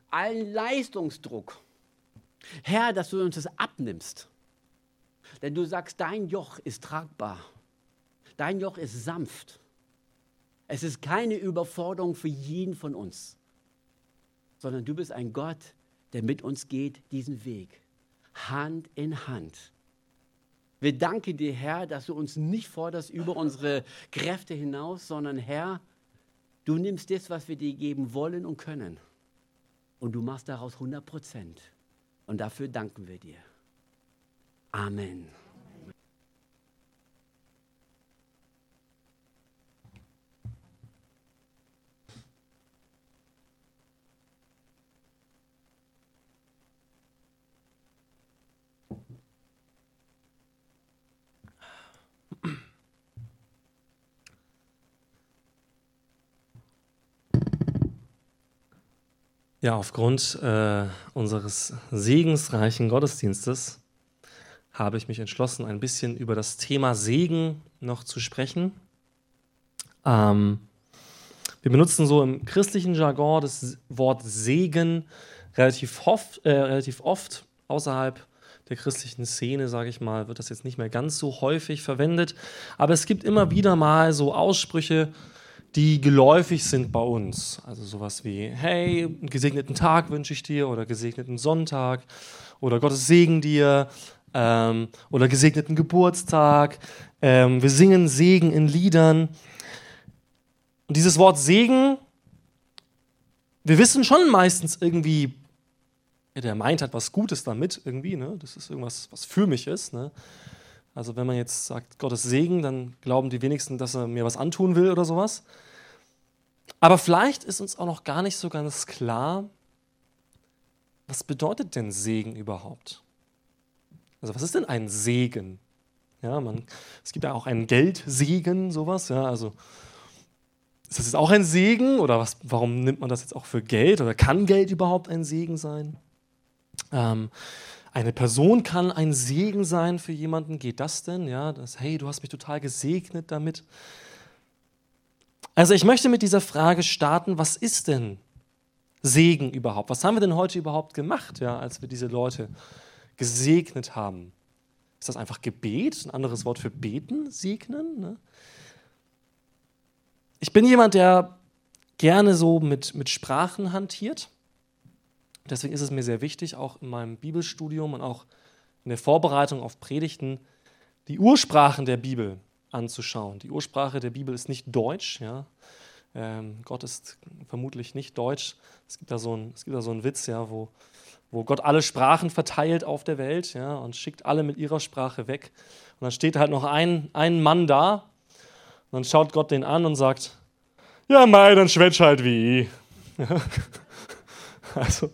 allen Leistungsdruck, Herr, dass du uns das abnimmst. Denn du sagst, dein Joch ist tragbar, dein Joch ist sanft. Es ist keine Überforderung für jeden von uns, sondern du bist ein Gott, der mit uns geht, diesen Weg, Hand in Hand. Wir danken dir, Herr, dass du uns nicht forderst über unsere Kräfte hinaus, sondern Herr, du nimmst das, was wir dir geben wollen und können. Und du machst daraus 100 Prozent. Und dafür danken wir dir. Amen. Ja, aufgrund äh, unseres segensreichen Gottesdienstes habe ich mich entschlossen, ein bisschen über das Thema Segen noch zu sprechen. Ähm, wir benutzen so im christlichen Jargon das Wort Segen relativ, hof, äh, relativ oft. Außerhalb der christlichen Szene, sage ich mal, wird das jetzt nicht mehr ganz so häufig verwendet. Aber es gibt immer wieder mal so Aussprüche, die geläufig sind bei uns. Also sowas wie, hey, einen gesegneten Tag wünsche ich dir oder gesegneten Sonntag oder Gottes Segen dir ähm, oder gesegneten Geburtstag. Ähm, wir singen Segen in Liedern. Und dieses Wort Segen, wir wissen schon meistens irgendwie, ja, der meint hat was Gutes damit irgendwie, ne? das ist irgendwas, was für mich ist. Ne? Also wenn man jetzt sagt Gottes Segen, dann glauben die wenigsten, dass er mir was antun will oder sowas. Aber vielleicht ist uns auch noch gar nicht so ganz klar, was bedeutet denn Segen überhaupt? Also was ist denn ein Segen? Ja, man, es gibt ja auch einen Geldsegen, sowas. Ja, also ist das jetzt auch ein Segen oder was, warum nimmt man das jetzt auch für Geld oder kann Geld überhaupt ein Segen sein? Ähm, eine Person kann ein Segen sein für jemanden. Geht das denn? Ja, das, hey, du hast mich total gesegnet damit. Also ich möchte mit dieser Frage starten, was ist denn Segen überhaupt? Was haben wir denn heute überhaupt gemacht, ja, als wir diese Leute gesegnet haben? Ist das einfach Gebet, ein anderes Wort für beten, segnen? Ne? Ich bin jemand, der gerne so mit, mit Sprachen hantiert. Deswegen ist es mir sehr wichtig, auch in meinem Bibelstudium und auch in der Vorbereitung auf Predigten, die Ursprachen der Bibel anzuschauen. Die Ursprache der Bibel ist nicht Deutsch. Ja? Ähm, Gott ist vermutlich nicht Deutsch. Es gibt da so einen, es gibt da so einen Witz, ja, wo wo Gott alle Sprachen verteilt auf der Welt ja, und schickt alle mit ihrer Sprache weg. Und dann steht halt noch ein, ein Mann da und dann schaut Gott den an und sagt, ja, mei, dann schwätsch halt wie. also,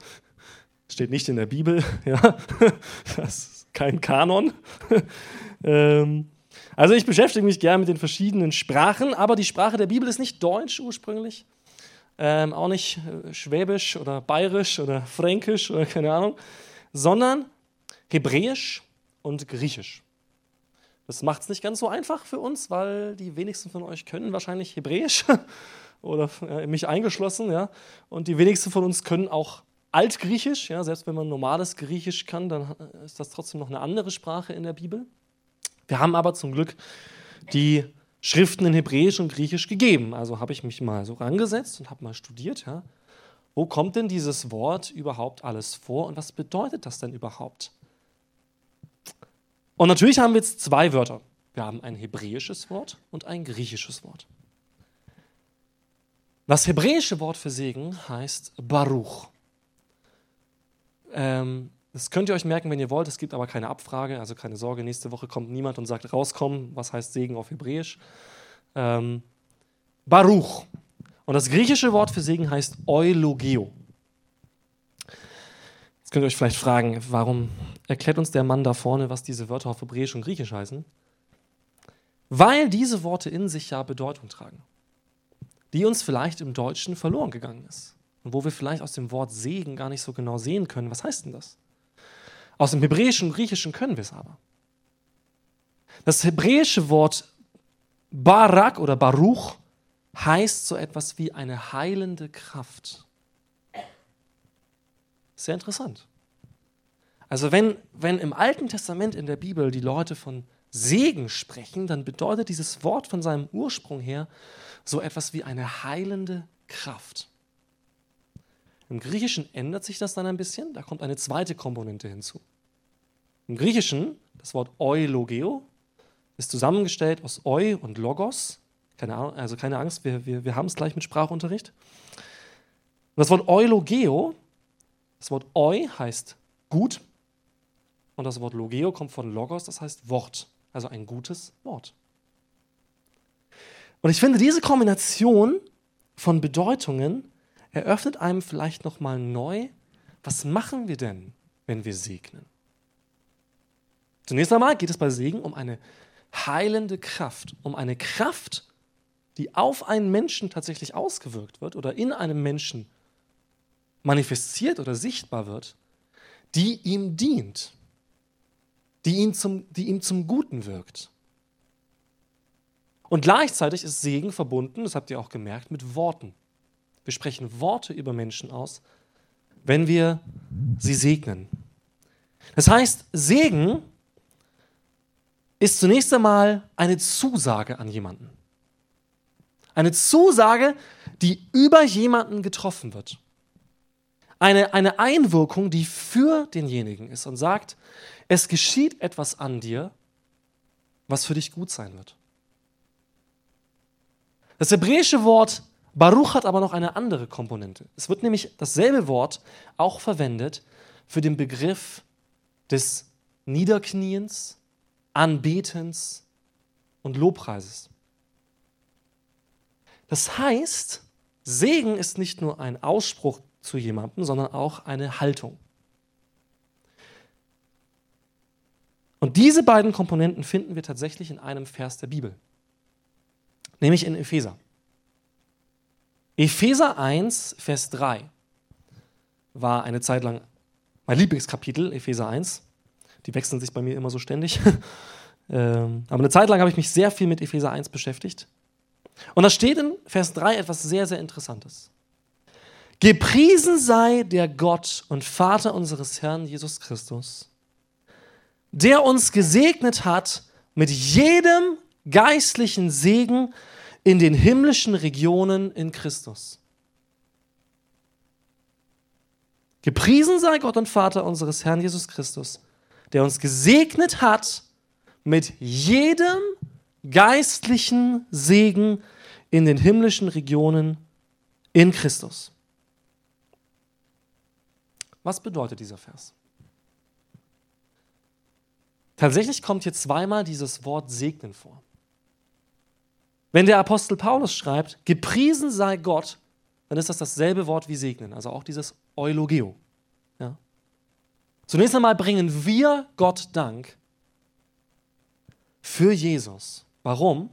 steht nicht in der Bibel, ja, das ist kein Kanon. ähm, also ich beschäftige mich gerne mit den verschiedenen Sprachen, aber die Sprache der Bibel ist nicht Deutsch ursprünglich, ähm, auch nicht äh, Schwäbisch oder Bayerisch oder Fränkisch oder keine Ahnung, sondern Hebräisch und Griechisch. Das macht es nicht ganz so einfach für uns, weil die wenigsten von euch können wahrscheinlich Hebräisch oder äh, mich eingeschlossen, ja. Und die wenigsten von uns können auch Altgriechisch, ja. Selbst wenn man normales Griechisch kann, dann äh, ist das trotzdem noch eine andere Sprache in der Bibel. Wir haben aber zum Glück die Schriften in Hebräisch und Griechisch gegeben. Also habe ich mich mal so rangesetzt und habe mal studiert, ja. Wo kommt denn dieses Wort überhaupt alles vor und was bedeutet das denn überhaupt? Und natürlich haben wir jetzt zwei Wörter. Wir haben ein hebräisches Wort und ein griechisches Wort. Das hebräische Wort für Segen heißt Baruch. Ähm, das könnt ihr euch merken, wenn ihr wollt. Es gibt aber keine Abfrage, also keine Sorge. Nächste Woche kommt niemand und sagt rauskommen, was heißt Segen auf Hebräisch. Ähm, Baruch. Und das griechische Wort für Segen heißt Eulogeo. Jetzt könnt ihr euch vielleicht fragen, warum erklärt uns der Mann da vorne, was diese Wörter auf Hebräisch und Griechisch heißen? Weil diese Worte in sich ja Bedeutung tragen die uns vielleicht im Deutschen verloren gegangen ist. Und wo wir vielleicht aus dem Wort Segen gar nicht so genau sehen können, was heißt denn das? Aus dem Hebräischen und Griechischen können wir es aber. Das hebräische Wort Barak oder Baruch heißt so etwas wie eine heilende Kraft. Sehr interessant. Also wenn, wenn im Alten Testament in der Bibel die Leute von Segen sprechen, dann bedeutet dieses Wort von seinem Ursprung her so etwas wie eine heilende Kraft. Im Griechischen ändert sich das dann ein bisschen, da kommt eine zweite Komponente hinzu. Im Griechischen, das Wort eulogeo, ist zusammengestellt aus eu und logos. Keine Ahnung, also keine Angst, wir, wir, wir haben es gleich mit Sprachunterricht. Und das Wort eulogeo, das Wort eu heißt gut und das Wort logeo kommt von logos, das heißt Wort, also ein gutes Wort. Und ich finde, diese Kombination von Bedeutungen eröffnet einem vielleicht nochmal neu, was machen wir denn, wenn wir segnen? Zunächst einmal geht es bei Segen um eine heilende Kraft, um eine Kraft, die auf einen Menschen tatsächlich ausgewirkt wird oder in einem Menschen manifestiert oder sichtbar wird, die ihm dient, die, ihn zum, die ihm zum Guten wirkt. Und gleichzeitig ist Segen verbunden, das habt ihr auch gemerkt, mit Worten. Wir sprechen Worte über Menschen aus, wenn wir sie segnen. Das heißt, Segen ist zunächst einmal eine Zusage an jemanden. Eine Zusage, die über jemanden getroffen wird. Eine, eine Einwirkung, die für denjenigen ist und sagt, es geschieht etwas an dir, was für dich gut sein wird. Das hebräische Wort Baruch hat aber noch eine andere Komponente. Es wird nämlich dasselbe Wort auch verwendet für den Begriff des Niederkniens, Anbetens und Lobpreises. Das heißt, Segen ist nicht nur ein Ausspruch zu jemandem, sondern auch eine Haltung. Und diese beiden Komponenten finden wir tatsächlich in einem Vers der Bibel nämlich in Epheser. Epheser 1, Vers 3 war eine Zeit lang mein Lieblingskapitel, Epheser 1. Die wechseln sich bei mir immer so ständig. Ähm, aber eine Zeit lang habe ich mich sehr viel mit Epheser 1 beschäftigt. Und da steht in Vers 3 etwas sehr, sehr Interessantes. Gepriesen sei der Gott und Vater unseres Herrn Jesus Christus, der uns gesegnet hat mit jedem geistlichen Segen in den himmlischen Regionen in Christus. Gepriesen sei Gott und Vater unseres Herrn Jesus Christus, der uns gesegnet hat mit jedem geistlichen Segen in den himmlischen Regionen in Christus. Was bedeutet dieser Vers? Tatsächlich kommt hier zweimal dieses Wort segnen vor. Wenn der Apostel Paulus schreibt, gepriesen sei Gott, dann ist das dasselbe Wort wie segnen, also auch dieses Eulogeo. Ja? Zunächst einmal bringen wir Gott Dank für Jesus. Warum?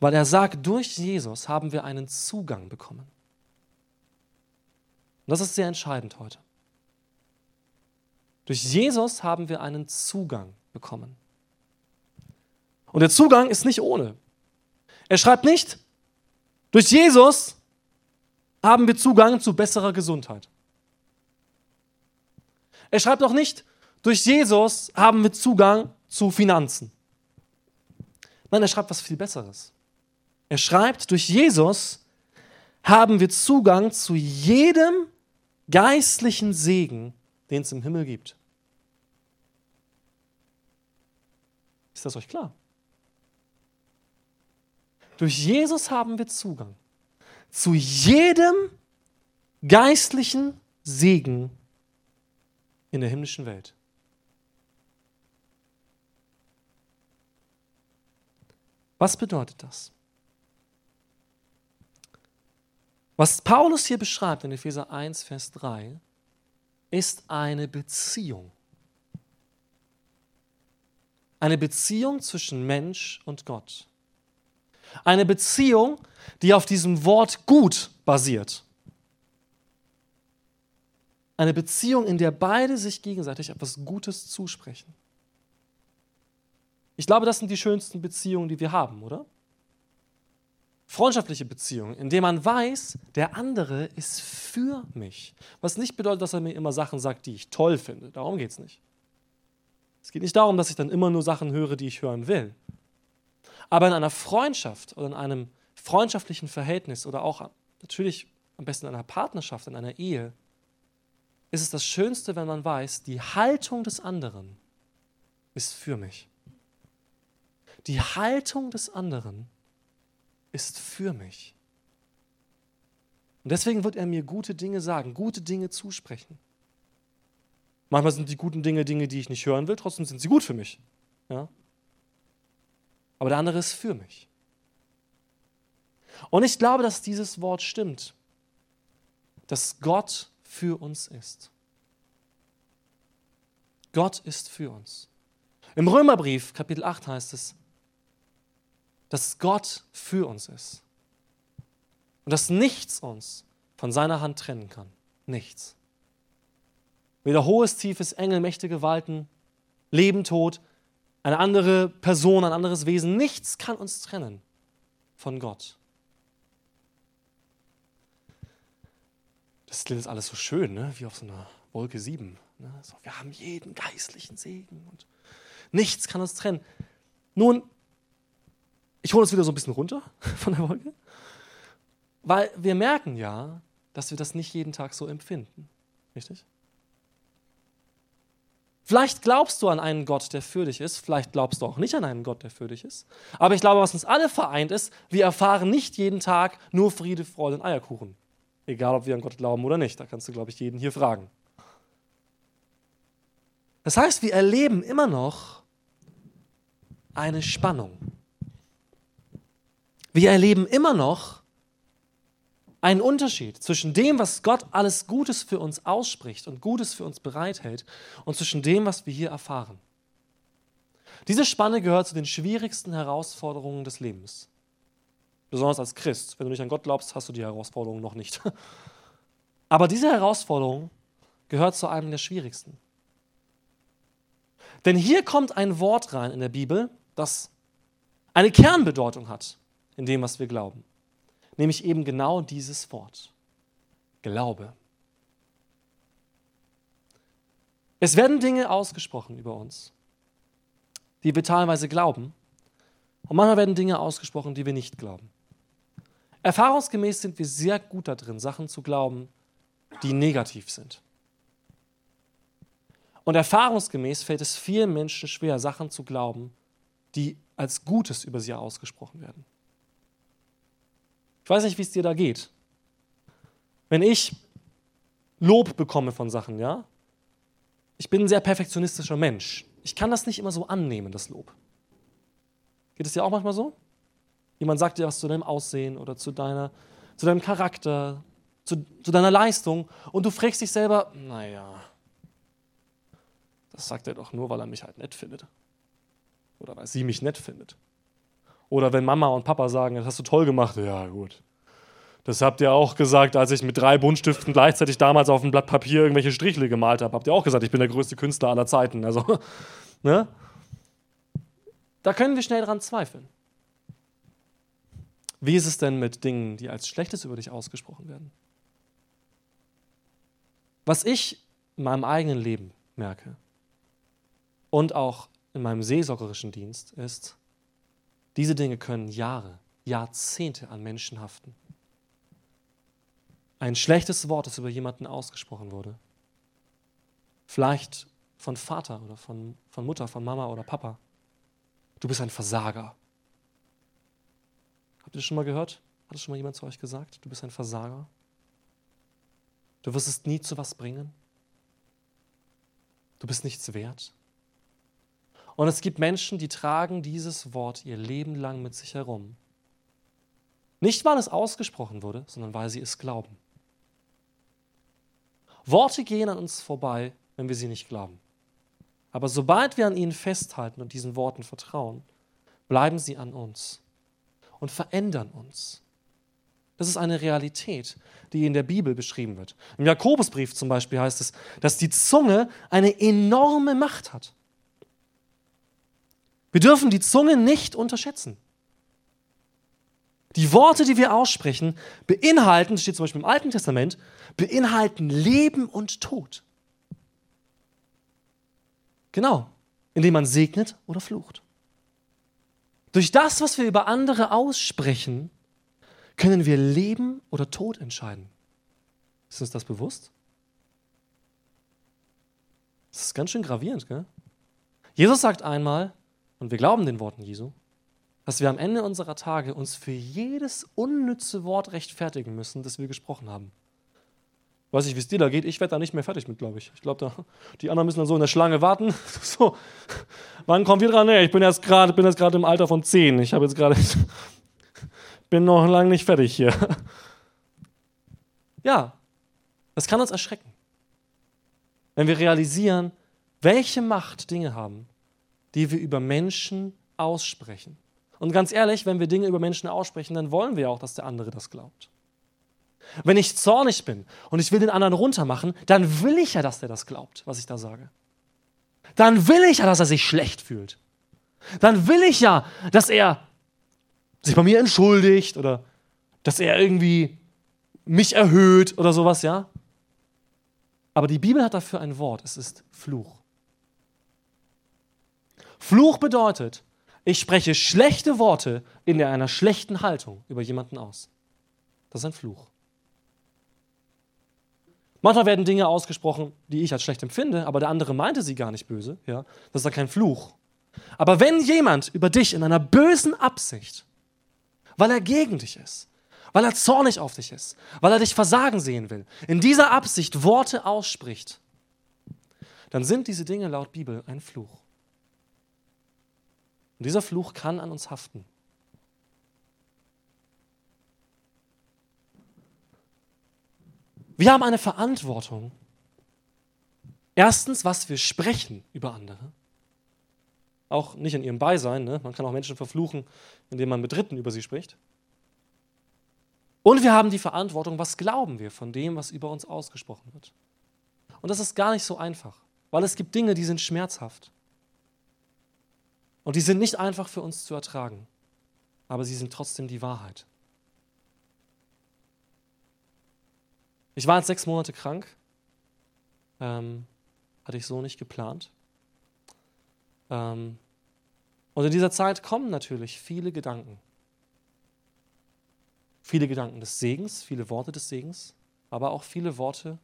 Weil er sagt, durch Jesus haben wir einen Zugang bekommen. Und das ist sehr entscheidend heute. Durch Jesus haben wir einen Zugang bekommen. Und der Zugang ist nicht ohne. Er schreibt nicht, durch Jesus haben wir Zugang zu besserer Gesundheit. Er schreibt auch nicht, durch Jesus haben wir Zugang zu Finanzen. Nein, er schreibt was viel Besseres. Er schreibt, durch Jesus haben wir Zugang zu jedem geistlichen Segen, den es im Himmel gibt. Ist das euch klar? Durch Jesus haben wir Zugang zu jedem geistlichen Segen in der himmlischen Welt. Was bedeutet das? Was Paulus hier beschreibt in Epheser 1, Vers 3, ist eine Beziehung. Eine Beziehung zwischen Mensch und Gott. Eine Beziehung, die auf diesem Wort gut basiert. Eine Beziehung, in der beide sich gegenseitig etwas Gutes zusprechen. Ich glaube, das sind die schönsten Beziehungen, die wir haben, oder? Freundschaftliche Beziehungen, in denen man weiß, der andere ist für mich. Was nicht bedeutet, dass er mir immer Sachen sagt, die ich toll finde. Darum geht es nicht. Es geht nicht darum, dass ich dann immer nur Sachen höre, die ich hören will. Aber in einer Freundschaft oder in einem freundschaftlichen Verhältnis oder auch natürlich am besten in einer Partnerschaft, in einer Ehe, ist es das Schönste, wenn man weiß, die Haltung des anderen ist für mich. Die Haltung des anderen ist für mich. Und deswegen wird er mir gute Dinge sagen, gute Dinge zusprechen. Manchmal sind die guten Dinge Dinge, die ich nicht hören will, trotzdem sind sie gut für mich. Ja? Aber der andere ist für mich. Und ich glaube, dass dieses Wort stimmt, dass Gott für uns ist. Gott ist für uns. Im Römerbrief, Kapitel 8 heißt es, dass Gott für uns ist. Und dass nichts uns von seiner Hand trennen kann. Nichts. Weder hohes, tiefes, Engel, mächtige Gewalten, Leben, Tod, eine andere Person, ein anderes Wesen, nichts kann uns trennen von Gott. Das klingt alles so schön, ne? wie auf so einer Wolke 7. Ne? So, wir haben jeden geistlichen Segen und nichts kann uns trennen. Nun, ich hole uns wieder so ein bisschen runter von der Wolke, weil wir merken ja, dass wir das nicht jeden Tag so empfinden. Richtig? Vielleicht glaubst du an einen Gott, der für dich ist, vielleicht glaubst du auch nicht an einen Gott, der für dich ist. Aber ich glaube, was uns alle vereint ist, wir erfahren nicht jeden Tag nur Friede, Freude und Eierkuchen. Egal, ob wir an Gott glauben oder nicht. Da kannst du, glaube ich, jeden hier fragen. Das heißt, wir erleben immer noch eine Spannung. Wir erleben immer noch einen Unterschied zwischen dem, was Gott alles Gutes für uns ausspricht und Gutes für uns bereithält, und zwischen dem, was wir hier erfahren. Diese Spanne gehört zu den schwierigsten Herausforderungen des Lebens. Besonders als Christ. Wenn du nicht an Gott glaubst, hast du die Herausforderung noch nicht. Aber diese Herausforderung gehört zu einem der schwierigsten. Denn hier kommt ein Wort rein in der Bibel, das eine Kernbedeutung hat in dem, was wir glauben nämlich eben genau dieses Wort. Glaube. Es werden Dinge ausgesprochen über uns, die wir teilweise glauben, und manchmal werden Dinge ausgesprochen, die wir nicht glauben. Erfahrungsgemäß sind wir sehr gut darin, Sachen zu glauben, die negativ sind. Und erfahrungsgemäß fällt es vielen Menschen schwer, Sachen zu glauben, die als Gutes über sie ausgesprochen werden. Ich weiß nicht, wie es dir da geht. Wenn ich Lob bekomme von Sachen, ja. Ich bin ein sehr perfektionistischer Mensch. Ich kann das nicht immer so annehmen, das Lob. Geht es dir auch manchmal so? Jemand sagt dir was zu deinem Aussehen oder zu, deiner, zu deinem Charakter, zu, zu deiner Leistung und du fragst dich selber, naja, das sagt er doch nur, weil er mich halt nett findet. Oder weil sie mich nett findet. Oder wenn Mama und Papa sagen, das hast du toll gemacht, ja gut. Das habt ihr auch gesagt, als ich mit drei Buntstiften gleichzeitig damals auf ein Blatt Papier irgendwelche Strichle gemalt habe. Habt ihr auch gesagt, ich bin der größte Künstler aller Zeiten. Also, ne? Da können wir schnell dran zweifeln. Wie ist es denn mit Dingen, die als Schlechtes über dich ausgesprochen werden? Was ich in meinem eigenen Leben merke und auch in meinem seelsorgerischen Dienst ist, diese Dinge können Jahre, Jahrzehnte an Menschen haften. Ein schlechtes Wort, das über jemanden ausgesprochen wurde, vielleicht von Vater oder von, von Mutter, von Mama oder Papa. Du bist ein Versager. Habt ihr schon mal gehört? Hat das schon mal jemand zu euch gesagt? Du bist ein Versager. Du wirst es nie zu was bringen. Du bist nichts wert. Und es gibt Menschen, die tragen dieses Wort ihr Leben lang mit sich herum. Nicht, weil es ausgesprochen wurde, sondern weil sie es glauben. Worte gehen an uns vorbei, wenn wir sie nicht glauben. Aber sobald wir an ihnen festhalten und diesen Worten vertrauen, bleiben sie an uns und verändern uns. Das ist eine Realität, die in der Bibel beschrieben wird. Im Jakobusbrief zum Beispiel heißt es, dass die Zunge eine enorme Macht hat. Wir dürfen die Zunge nicht unterschätzen. Die Worte, die wir aussprechen, beinhalten, das steht zum Beispiel im Alten Testament, beinhalten Leben und Tod. Genau, indem man segnet oder flucht. Durch das, was wir über andere aussprechen, können wir Leben oder Tod entscheiden. Ist uns das bewusst? Das ist ganz schön gravierend, gell? Jesus sagt einmal, und wir glauben den Worten Jesu, dass wir am Ende unserer Tage uns für jedes unnütze Wort rechtfertigen müssen, das wir gesprochen haben. Weiß ich, wie es dir da geht, ich werde da nicht mehr fertig mit, glaube ich. Ich glaube, die anderen müssen dann so in der Schlange warten. So, wann kommen wir dran? Nee, ich bin jetzt gerade im Alter von zehn. Ich habe jetzt gerade bin noch lange nicht fertig hier. Ja, das kann uns erschrecken, wenn wir realisieren, welche Macht Dinge haben, die wir über Menschen aussprechen. Und ganz ehrlich, wenn wir Dinge über Menschen aussprechen, dann wollen wir auch, dass der andere das glaubt. Wenn ich zornig bin und ich will den anderen runtermachen, dann will ich ja, dass der das glaubt, was ich da sage. Dann will ich ja, dass er sich schlecht fühlt. Dann will ich ja, dass er sich bei mir entschuldigt oder dass er irgendwie mich erhöht oder sowas, ja. Aber die Bibel hat dafür ein Wort, es ist Fluch. Fluch bedeutet, ich spreche schlechte Worte in einer schlechten Haltung über jemanden aus. Das ist ein Fluch. Manchmal werden Dinge ausgesprochen, die ich als schlecht empfinde, aber der andere meinte sie gar nicht böse. Ja? Das ist dann kein Fluch. Aber wenn jemand über dich in einer bösen Absicht, weil er gegen dich ist, weil er zornig auf dich ist, weil er dich versagen sehen will, in dieser Absicht Worte ausspricht, dann sind diese Dinge laut Bibel ein Fluch. Und dieser Fluch kann an uns haften. Wir haben eine Verantwortung. Erstens, was wir sprechen über andere. Auch nicht in ihrem Beisein. Ne? Man kann auch Menschen verfluchen, indem man mit Dritten über sie spricht. Und wir haben die Verantwortung, was glauben wir von dem, was über uns ausgesprochen wird. Und das ist gar nicht so einfach, weil es gibt Dinge, die sind schmerzhaft. Und die sind nicht einfach für uns zu ertragen, aber sie sind trotzdem die Wahrheit. Ich war jetzt sechs Monate krank, ähm, hatte ich so nicht geplant. Ähm, und in dieser Zeit kommen natürlich viele Gedanken. Viele Gedanken des Segens, viele Worte des Segens, aber auch viele Worte,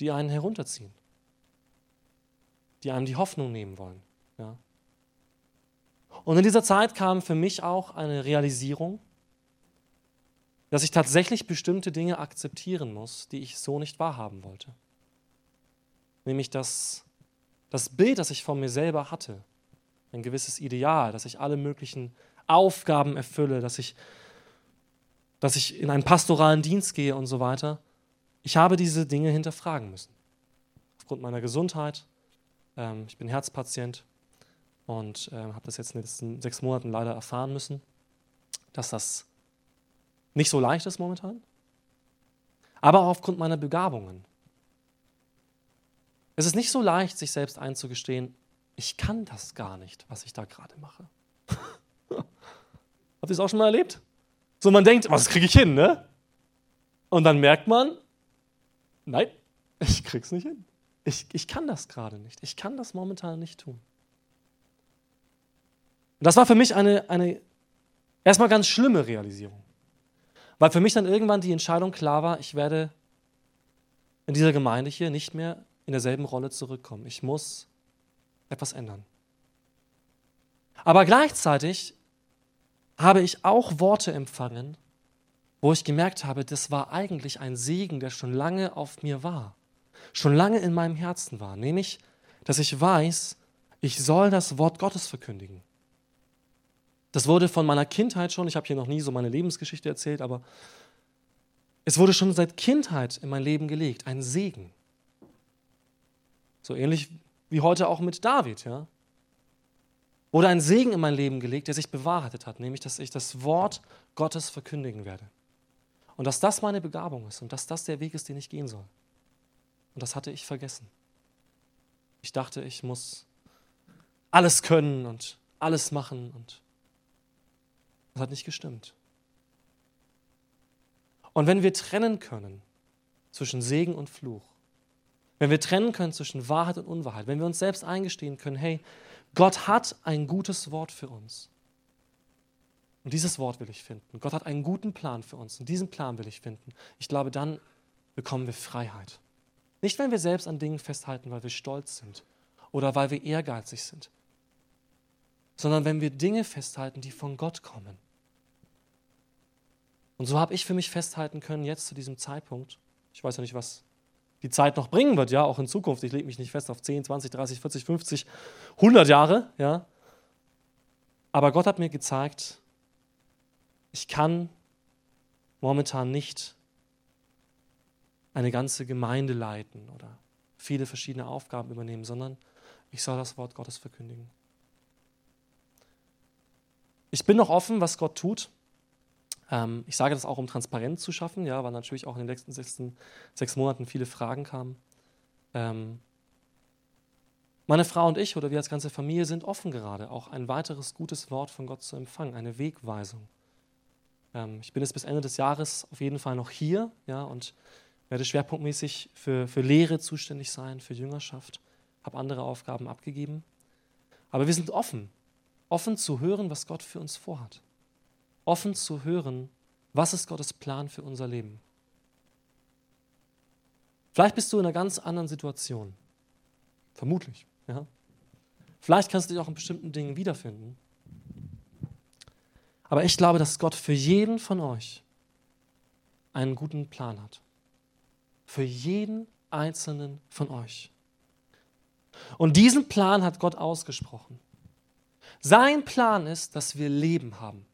die einen herunterziehen, die einem die Hoffnung nehmen wollen. Ja. Und in dieser Zeit kam für mich auch eine Realisierung, dass ich tatsächlich bestimmte Dinge akzeptieren muss, die ich so nicht wahrhaben wollte. Nämlich das, das Bild, das ich von mir selber hatte, ein gewisses Ideal, dass ich alle möglichen Aufgaben erfülle, dass ich, dass ich in einen pastoralen Dienst gehe und so weiter. Ich habe diese Dinge hinterfragen müssen. Aufgrund meiner Gesundheit. Ähm, ich bin Herzpatient und äh, habe das jetzt in den letzten sechs Monaten leider erfahren müssen, dass das nicht so leicht ist momentan. Aber auch aufgrund meiner Begabungen. Es ist nicht so leicht, sich selbst einzugestehen, ich kann das gar nicht, was ich da gerade mache. Habt ihr es auch schon mal erlebt? So, man denkt, was kriege ich hin, ne? Und dann merkt man, nein, ich krieg's nicht hin. Ich, ich kann das gerade nicht. Ich kann das momentan nicht tun. Und das war für mich eine, eine erstmal ganz schlimme Realisierung. Weil für mich dann irgendwann die Entscheidung klar war, ich werde in dieser Gemeinde hier nicht mehr in derselben Rolle zurückkommen. Ich muss etwas ändern. Aber gleichzeitig habe ich auch Worte empfangen, wo ich gemerkt habe, das war eigentlich ein Segen, der schon lange auf mir war, schon lange in meinem Herzen war, nämlich, dass ich weiß, ich soll das Wort Gottes verkündigen. Das wurde von meiner Kindheit schon, ich habe hier noch nie so meine Lebensgeschichte erzählt, aber es wurde schon seit Kindheit in mein Leben gelegt, ein Segen. So ähnlich wie heute auch mit David, ja. Wurde ein Segen in mein Leben gelegt, der sich bewahrheitet hat, nämlich, dass ich das Wort Gottes verkündigen werde. Und dass das meine Begabung ist und dass das der Weg ist, den ich gehen soll. Und das hatte ich vergessen. Ich dachte, ich muss alles können und alles machen und das hat nicht gestimmt. Und wenn wir trennen können zwischen Segen und Fluch, wenn wir trennen können zwischen Wahrheit und Unwahrheit, wenn wir uns selbst eingestehen können, hey, Gott hat ein gutes Wort für uns. Und dieses Wort will ich finden. Gott hat einen guten Plan für uns. Und diesen Plan will ich finden. Ich glaube, dann bekommen wir Freiheit. Nicht, wenn wir selbst an Dingen festhalten, weil wir stolz sind oder weil wir ehrgeizig sind, sondern wenn wir Dinge festhalten, die von Gott kommen. Und so habe ich für mich festhalten können, jetzt zu diesem Zeitpunkt, ich weiß ja nicht, was die Zeit noch bringen wird, ja, auch in Zukunft. Ich lege mich nicht fest auf 10, 20, 30, 40, 50, 100 Jahre, ja. Aber Gott hat mir gezeigt, ich kann momentan nicht eine ganze Gemeinde leiten oder viele verschiedene Aufgaben übernehmen, sondern ich soll das Wort Gottes verkündigen. Ich bin noch offen, was Gott tut. Ähm, ich sage das auch, um Transparenz zu schaffen, ja, weil natürlich auch in den letzten sechs, sechs Monaten viele Fragen kamen. Ähm, meine Frau und ich oder wir als ganze Familie sind offen gerade, auch ein weiteres gutes Wort von Gott zu empfangen, eine Wegweisung. Ähm, ich bin jetzt bis Ende des Jahres auf jeden Fall noch hier ja, und werde schwerpunktmäßig für, für Lehre zuständig sein, für Jüngerschaft, habe andere Aufgaben abgegeben. Aber wir sind offen, offen zu hören, was Gott für uns vorhat offen zu hören, was ist Gottes Plan für unser Leben. Vielleicht bist du in einer ganz anderen Situation. Vermutlich. Ja? Vielleicht kannst du dich auch in bestimmten Dingen wiederfinden. Aber ich glaube, dass Gott für jeden von euch einen guten Plan hat. Für jeden einzelnen von euch. Und diesen Plan hat Gott ausgesprochen. Sein Plan ist, dass wir Leben haben.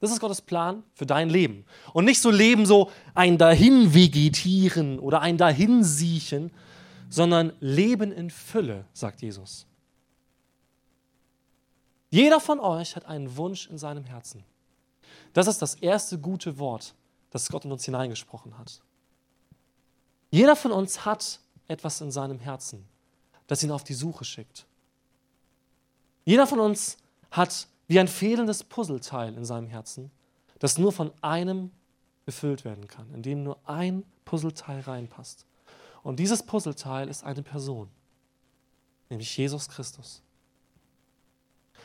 Das ist Gottes Plan für dein Leben. Und nicht so Leben, so ein Dahinvegetieren oder ein Dahinsiechen, sondern Leben in Fülle, sagt Jesus. Jeder von euch hat einen Wunsch in seinem Herzen. Das ist das erste gute Wort, das Gott in uns hineingesprochen hat. Jeder von uns hat etwas in seinem Herzen, das ihn auf die Suche schickt. Jeder von uns hat wie ein fehlendes Puzzleteil in seinem Herzen, das nur von einem befüllt werden kann, in dem nur ein Puzzleteil reinpasst. Und dieses Puzzleteil ist eine Person, nämlich Jesus Christus.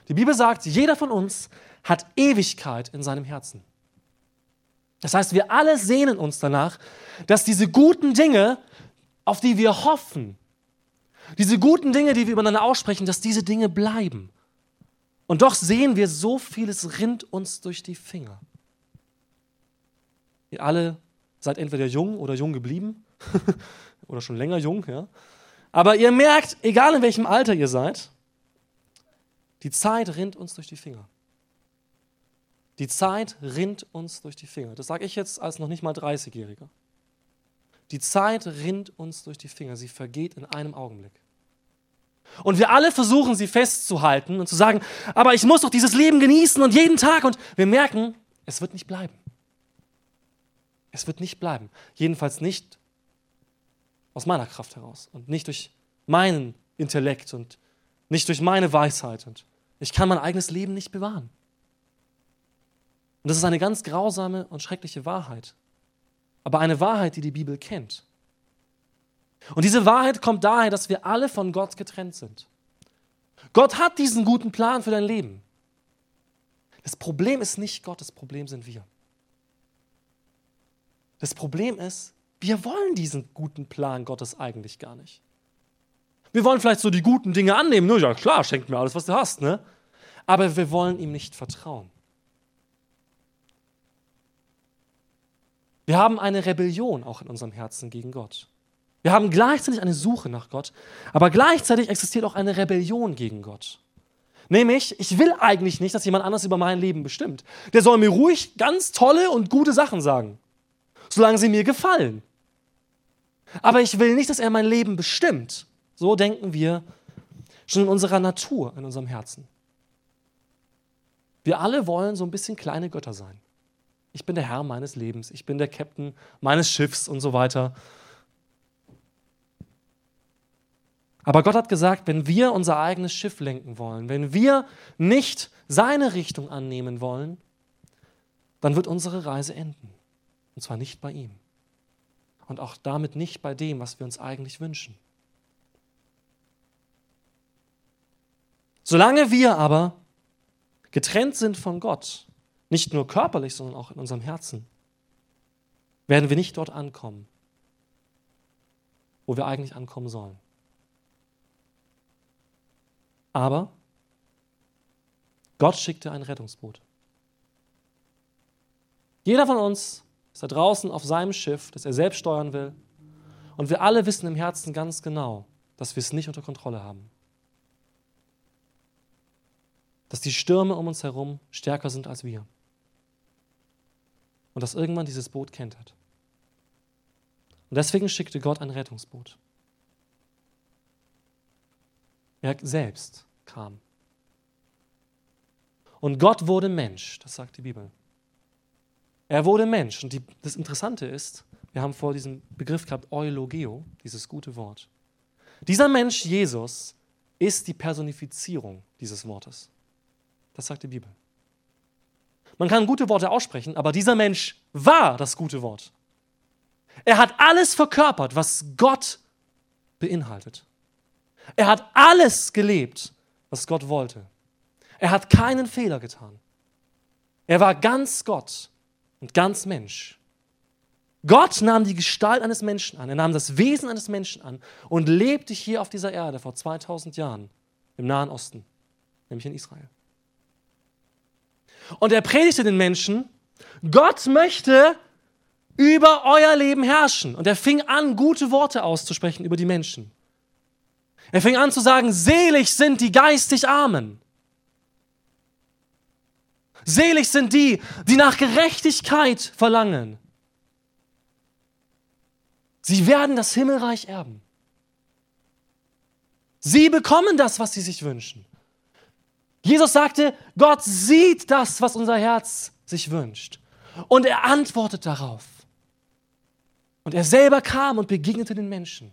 Die Bibel sagt, jeder von uns hat Ewigkeit in seinem Herzen. Das heißt, wir alle sehnen uns danach, dass diese guten Dinge, auf die wir hoffen, diese guten Dinge, die wir übereinander aussprechen, dass diese Dinge bleiben. Und doch sehen wir, so vieles rinnt uns durch die Finger. Ihr alle seid entweder jung oder jung geblieben oder schon länger jung, ja. Aber ihr merkt, egal in welchem Alter ihr seid, die Zeit rinnt uns durch die Finger. Die Zeit rinnt uns durch die Finger. Das sage ich jetzt als noch nicht mal 30-Jähriger. Die Zeit rinnt uns durch die Finger. Sie vergeht in einem Augenblick. Und wir alle versuchen, sie festzuhalten und zu sagen, aber ich muss doch dieses Leben genießen und jeden Tag. Und wir merken, es wird nicht bleiben. Es wird nicht bleiben. Jedenfalls nicht aus meiner Kraft heraus und nicht durch meinen Intellekt und nicht durch meine Weisheit. Und ich kann mein eigenes Leben nicht bewahren. Und das ist eine ganz grausame und schreckliche Wahrheit. Aber eine Wahrheit, die die Bibel kennt. Und diese Wahrheit kommt daher, dass wir alle von Gott getrennt sind. Gott hat diesen guten Plan für dein Leben. Das Problem ist nicht Gott, das Problem sind wir. Das Problem ist, wir wollen diesen guten Plan Gottes eigentlich gar nicht. Wir wollen vielleicht so die guten Dinge annehmen. Ja, klar, schenk mir alles, was du hast. Ne? Aber wir wollen ihm nicht vertrauen. Wir haben eine Rebellion auch in unserem Herzen gegen Gott. Wir haben gleichzeitig eine Suche nach Gott, aber gleichzeitig existiert auch eine Rebellion gegen Gott. Nämlich, ich will eigentlich nicht, dass jemand anders über mein Leben bestimmt. Der soll mir ruhig ganz tolle und gute Sachen sagen, solange sie mir gefallen. Aber ich will nicht, dass er mein Leben bestimmt. So denken wir schon in unserer Natur, in unserem Herzen. Wir alle wollen so ein bisschen kleine Götter sein. Ich bin der Herr meines Lebens, ich bin der Captain meines Schiffs und so weiter. Aber Gott hat gesagt, wenn wir unser eigenes Schiff lenken wollen, wenn wir nicht seine Richtung annehmen wollen, dann wird unsere Reise enden. Und zwar nicht bei ihm. Und auch damit nicht bei dem, was wir uns eigentlich wünschen. Solange wir aber getrennt sind von Gott, nicht nur körperlich, sondern auch in unserem Herzen, werden wir nicht dort ankommen, wo wir eigentlich ankommen sollen. Aber Gott schickte ein Rettungsboot. Jeder von uns ist da draußen auf seinem Schiff, das er selbst steuern will. Und wir alle wissen im Herzen ganz genau, dass wir es nicht unter Kontrolle haben. Dass die Stürme um uns herum stärker sind als wir. Und dass irgendwann dieses Boot kentert. Und deswegen schickte Gott ein Rettungsboot. Er selbst kam. Und Gott wurde Mensch, das sagt die Bibel. Er wurde Mensch. Und die, das Interessante ist, wir haben vor diesem Begriff gehabt, Eulogeo, dieses gute Wort. Dieser Mensch, Jesus, ist die Personifizierung dieses Wortes. Das sagt die Bibel. Man kann gute Worte aussprechen, aber dieser Mensch war das gute Wort. Er hat alles verkörpert, was Gott beinhaltet. Er hat alles gelebt, was Gott wollte. Er hat keinen Fehler getan. Er war ganz Gott und ganz Mensch. Gott nahm die Gestalt eines Menschen an, er nahm das Wesen eines Menschen an und lebte hier auf dieser Erde vor 2000 Jahren im Nahen Osten, nämlich in Israel. Und er predigte den Menschen, Gott möchte über euer Leben herrschen. Und er fing an, gute Worte auszusprechen über die Menschen. Er fing an zu sagen, selig sind die geistig Armen. Selig sind die, die nach Gerechtigkeit verlangen. Sie werden das Himmelreich erben. Sie bekommen das, was sie sich wünschen. Jesus sagte, Gott sieht das, was unser Herz sich wünscht. Und er antwortet darauf. Und er selber kam und begegnete den Menschen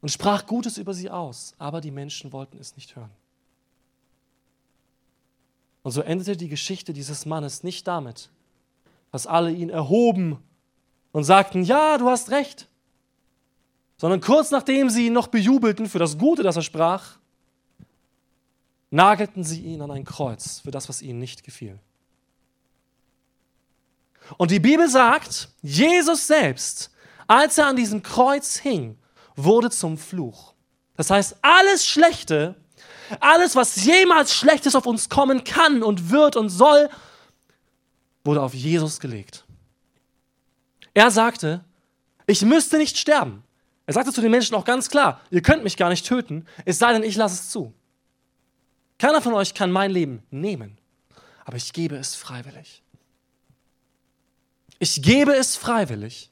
und sprach Gutes über sie aus, aber die Menschen wollten es nicht hören. Und so endete die Geschichte dieses Mannes nicht damit, dass alle ihn erhoben und sagten, ja, du hast recht, sondern kurz nachdem sie ihn noch bejubelten für das Gute, das er sprach, nagelten sie ihn an ein Kreuz für das, was ihnen nicht gefiel. Und die Bibel sagt, Jesus selbst, als er an diesem Kreuz hing, wurde zum Fluch. Das heißt, alles Schlechte, alles, was jemals Schlechtes auf uns kommen kann und wird und soll, wurde auf Jesus gelegt. Er sagte, ich müsste nicht sterben. Er sagte zu den Menschen auch ganz klar, ihr könnt mich gar nicht töten, es sei denn, ich lasse es zu. Keiner von euch kann mein Leben nehmen, aber ich gebe es freiwillig. Ich gebe es freiwillig.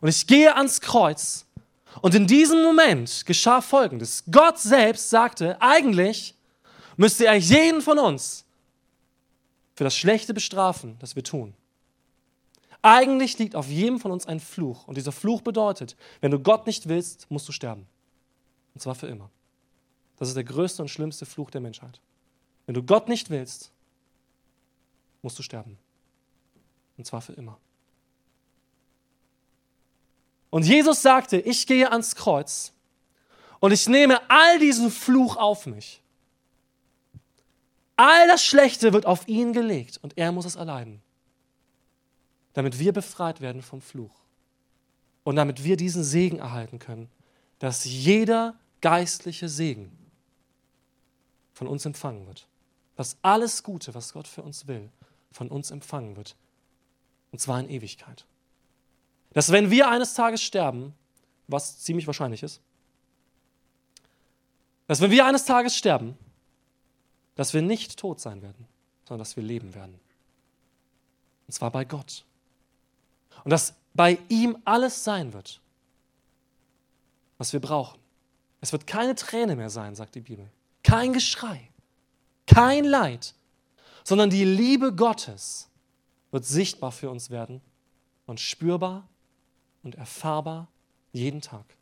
Und ich gehe ans Kreuz. Und in diesem Moment geschah Folgendes. Gott selbst sagte, eigentlich müsste er jeden von uns für das Schlechte bestrafen, das wir tun. Eigentlich liegt auf jedem von uns ein Fluch. Und dieser Fluch bedeutet, wenn du Gott nicht willst, musst du sterben. Und zwar für immer. Das ist der größte und schlimmste Fluch der Menschheit. Wenn du Gott nicht willst, musst du sterben. Und zwar für immer. Und Jesus sagte, ich gehe ans Kreuz und ich nehme all diesen Fluch auf mich. All das Schlechte wird auf ihn gelegt und er muss es erleiden, damit wir befreit werden vom Fluch und damit wir diesen Segen erhalten können, dass jeder geistliche Segen von uns empfangen wird. Dass alles Gute, was Gott für uns will, von uns empfangen wird. Und zwar in Ewigkeit. Dass wenn wir eines Tages sterben, was ziemlich wahrscheinlich ist, dass wenn wir eines Tages sterben, dass wir nicht tot sein werden, sondern dass wir leben werden. Und zwar bei Gott. Und dass bei ihm alles sein wird, was wir brauchen. Es wird keine Träne mehr sein, sagt die Bibel. Kein Geschrei, kein Leid, sondern die Liebe Gottes wird sichtbar für uns werden und spürbar und erfahrbar jeden Tag,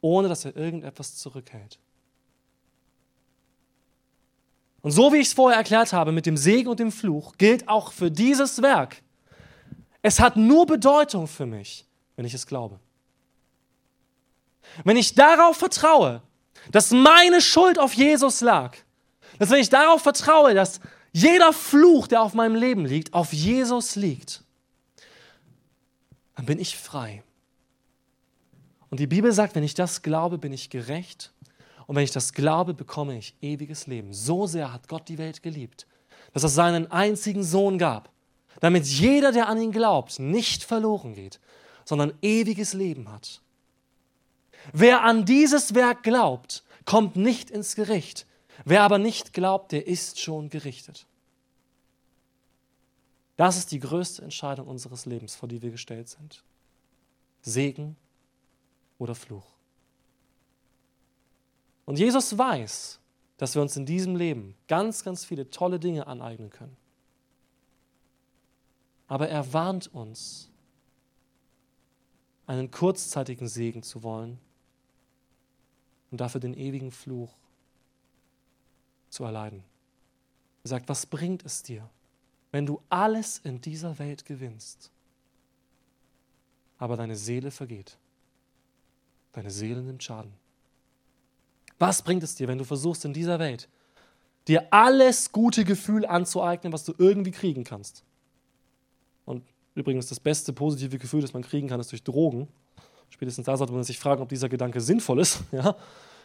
ohne dass er irgendetwas zurückhält. Und so wie ich es vorher erklärt habe mit dem Segen und dem Fluch, gilt auch für dieses Werk. Es hat nur Bedeutung für mich, wenn ich es glaube. Wenn ich darauf vertraue, dass meine Schuld auf Jesus lag, dass wenn ich darauf vertraue, dass jeder Fluch, der auf meinem Leben liegt, auf Jesus liegt, dann bin ich frei. Und die Bibel sagt, wenn ich das glaube, bin ich gerecht. Und wenn ich das glaube, bekomme ich ewiges Leben. So sehr hat Gott die Welt geliebt, dass er seinen einzigen Sohn gab, damit jeder, der an ihn glaubt, nicht verloren geht, sondern ewiges Leben hat. Wer an dieses Werk glaubt, kommt nicht ins Gericht. Wer aber nicht glaubt, der ist schon gerichtet. Das ist die größte Entscheidung unseres Lebens, vor die wir gestellt sind. Segen oder Fluch. Und Jesus weiß, dass wir uns in diesem Leben ganz, ganz viele tolle Dinge aneignen können. Aber er warnt uns, einen kurzzeitigen Segen zu wollen und dafür den ewigen Fluch zu erleiden. Er sagt, was bringt es dir? wenn du alles in dieser Welt gewinnst, aber deine Seele vergeht. Deine Seele nimmt Schaden. Was bringt es dir, wenn du versuchst in dieser Welt dir alles gute Gefühl anzueignen, was du irgendwie kriegen kannst? Und übrigens das beste positive Gefühl, das man kriegen kann, ist durch Drogen. Spätestens da sollte man sich fragen, ob dieser Gedanke sinnvoll ist, ja?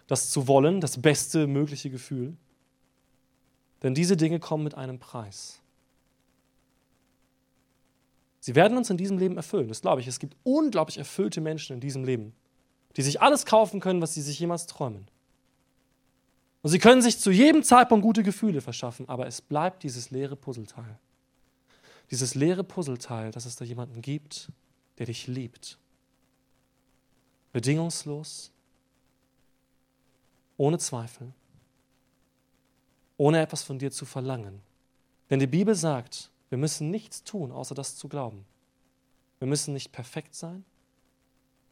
das zu wollen, das beste mögliche Gefühl. Denn diese Dinge kommen mit einem Preis. Sie werden uns in diesem Leben erfüllen, das glaube ich. Es gibt unglaublich erfüllte Menschen in diesem Leben, die sich alles kaufen können, was sie sich jemals träumen. Und sie können sich zu jedem Zeitpunkt gute Gefühle verschaffen, aber es bleibt dieses leere Puzzleteil. Dieses leere Puzzleteil, dass es da jemanden gibt, der dich liebt. Bedingungslos, ohne Zweifel, ohne etwas von dir zu verlangen. Denn die Bibel sagt, wir müssen nichts tun, außer das zu glauben. Wir müssen nicht perfekt sein.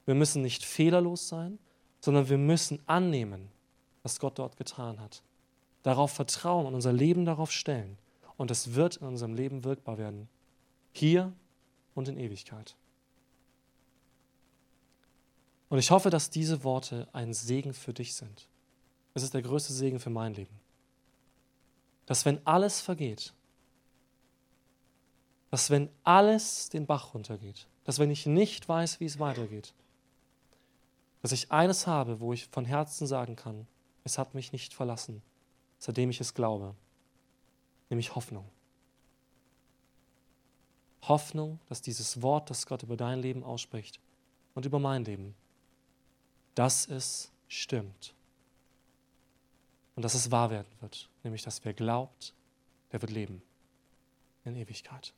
Wir müssen nicht fehlerlos sein, sondern wir müssen annehmen, was Gott dort getan hat. Darauf vertrauen und unser Leben darauf stellen. Und es wird in unserem Leben wirkbar werden. Hier und in Ewigkeit. Und ich hoffe, dass diese Worte ein Segen für dich sind. Es ist der größte Segen für mein Leben. Dass wenn alles vergeht, dass wenn alles den Bach runtergeht, dass wenn ich nicht weiß, wie es weitergeht, dass ich eines habe, wo ich von Herzen sagen kann, es hat mich nicht verlassen, seitdem ich es glaube, nämlich Hoffnung. Hoffnung, dass dieses Wort, das Gott über dein Leben ausspricht und über mein Leben, dass es stimmt. Und dass es wahr werden wird, nämlich dass wer glaubt, der wird leben in Ewigkeit.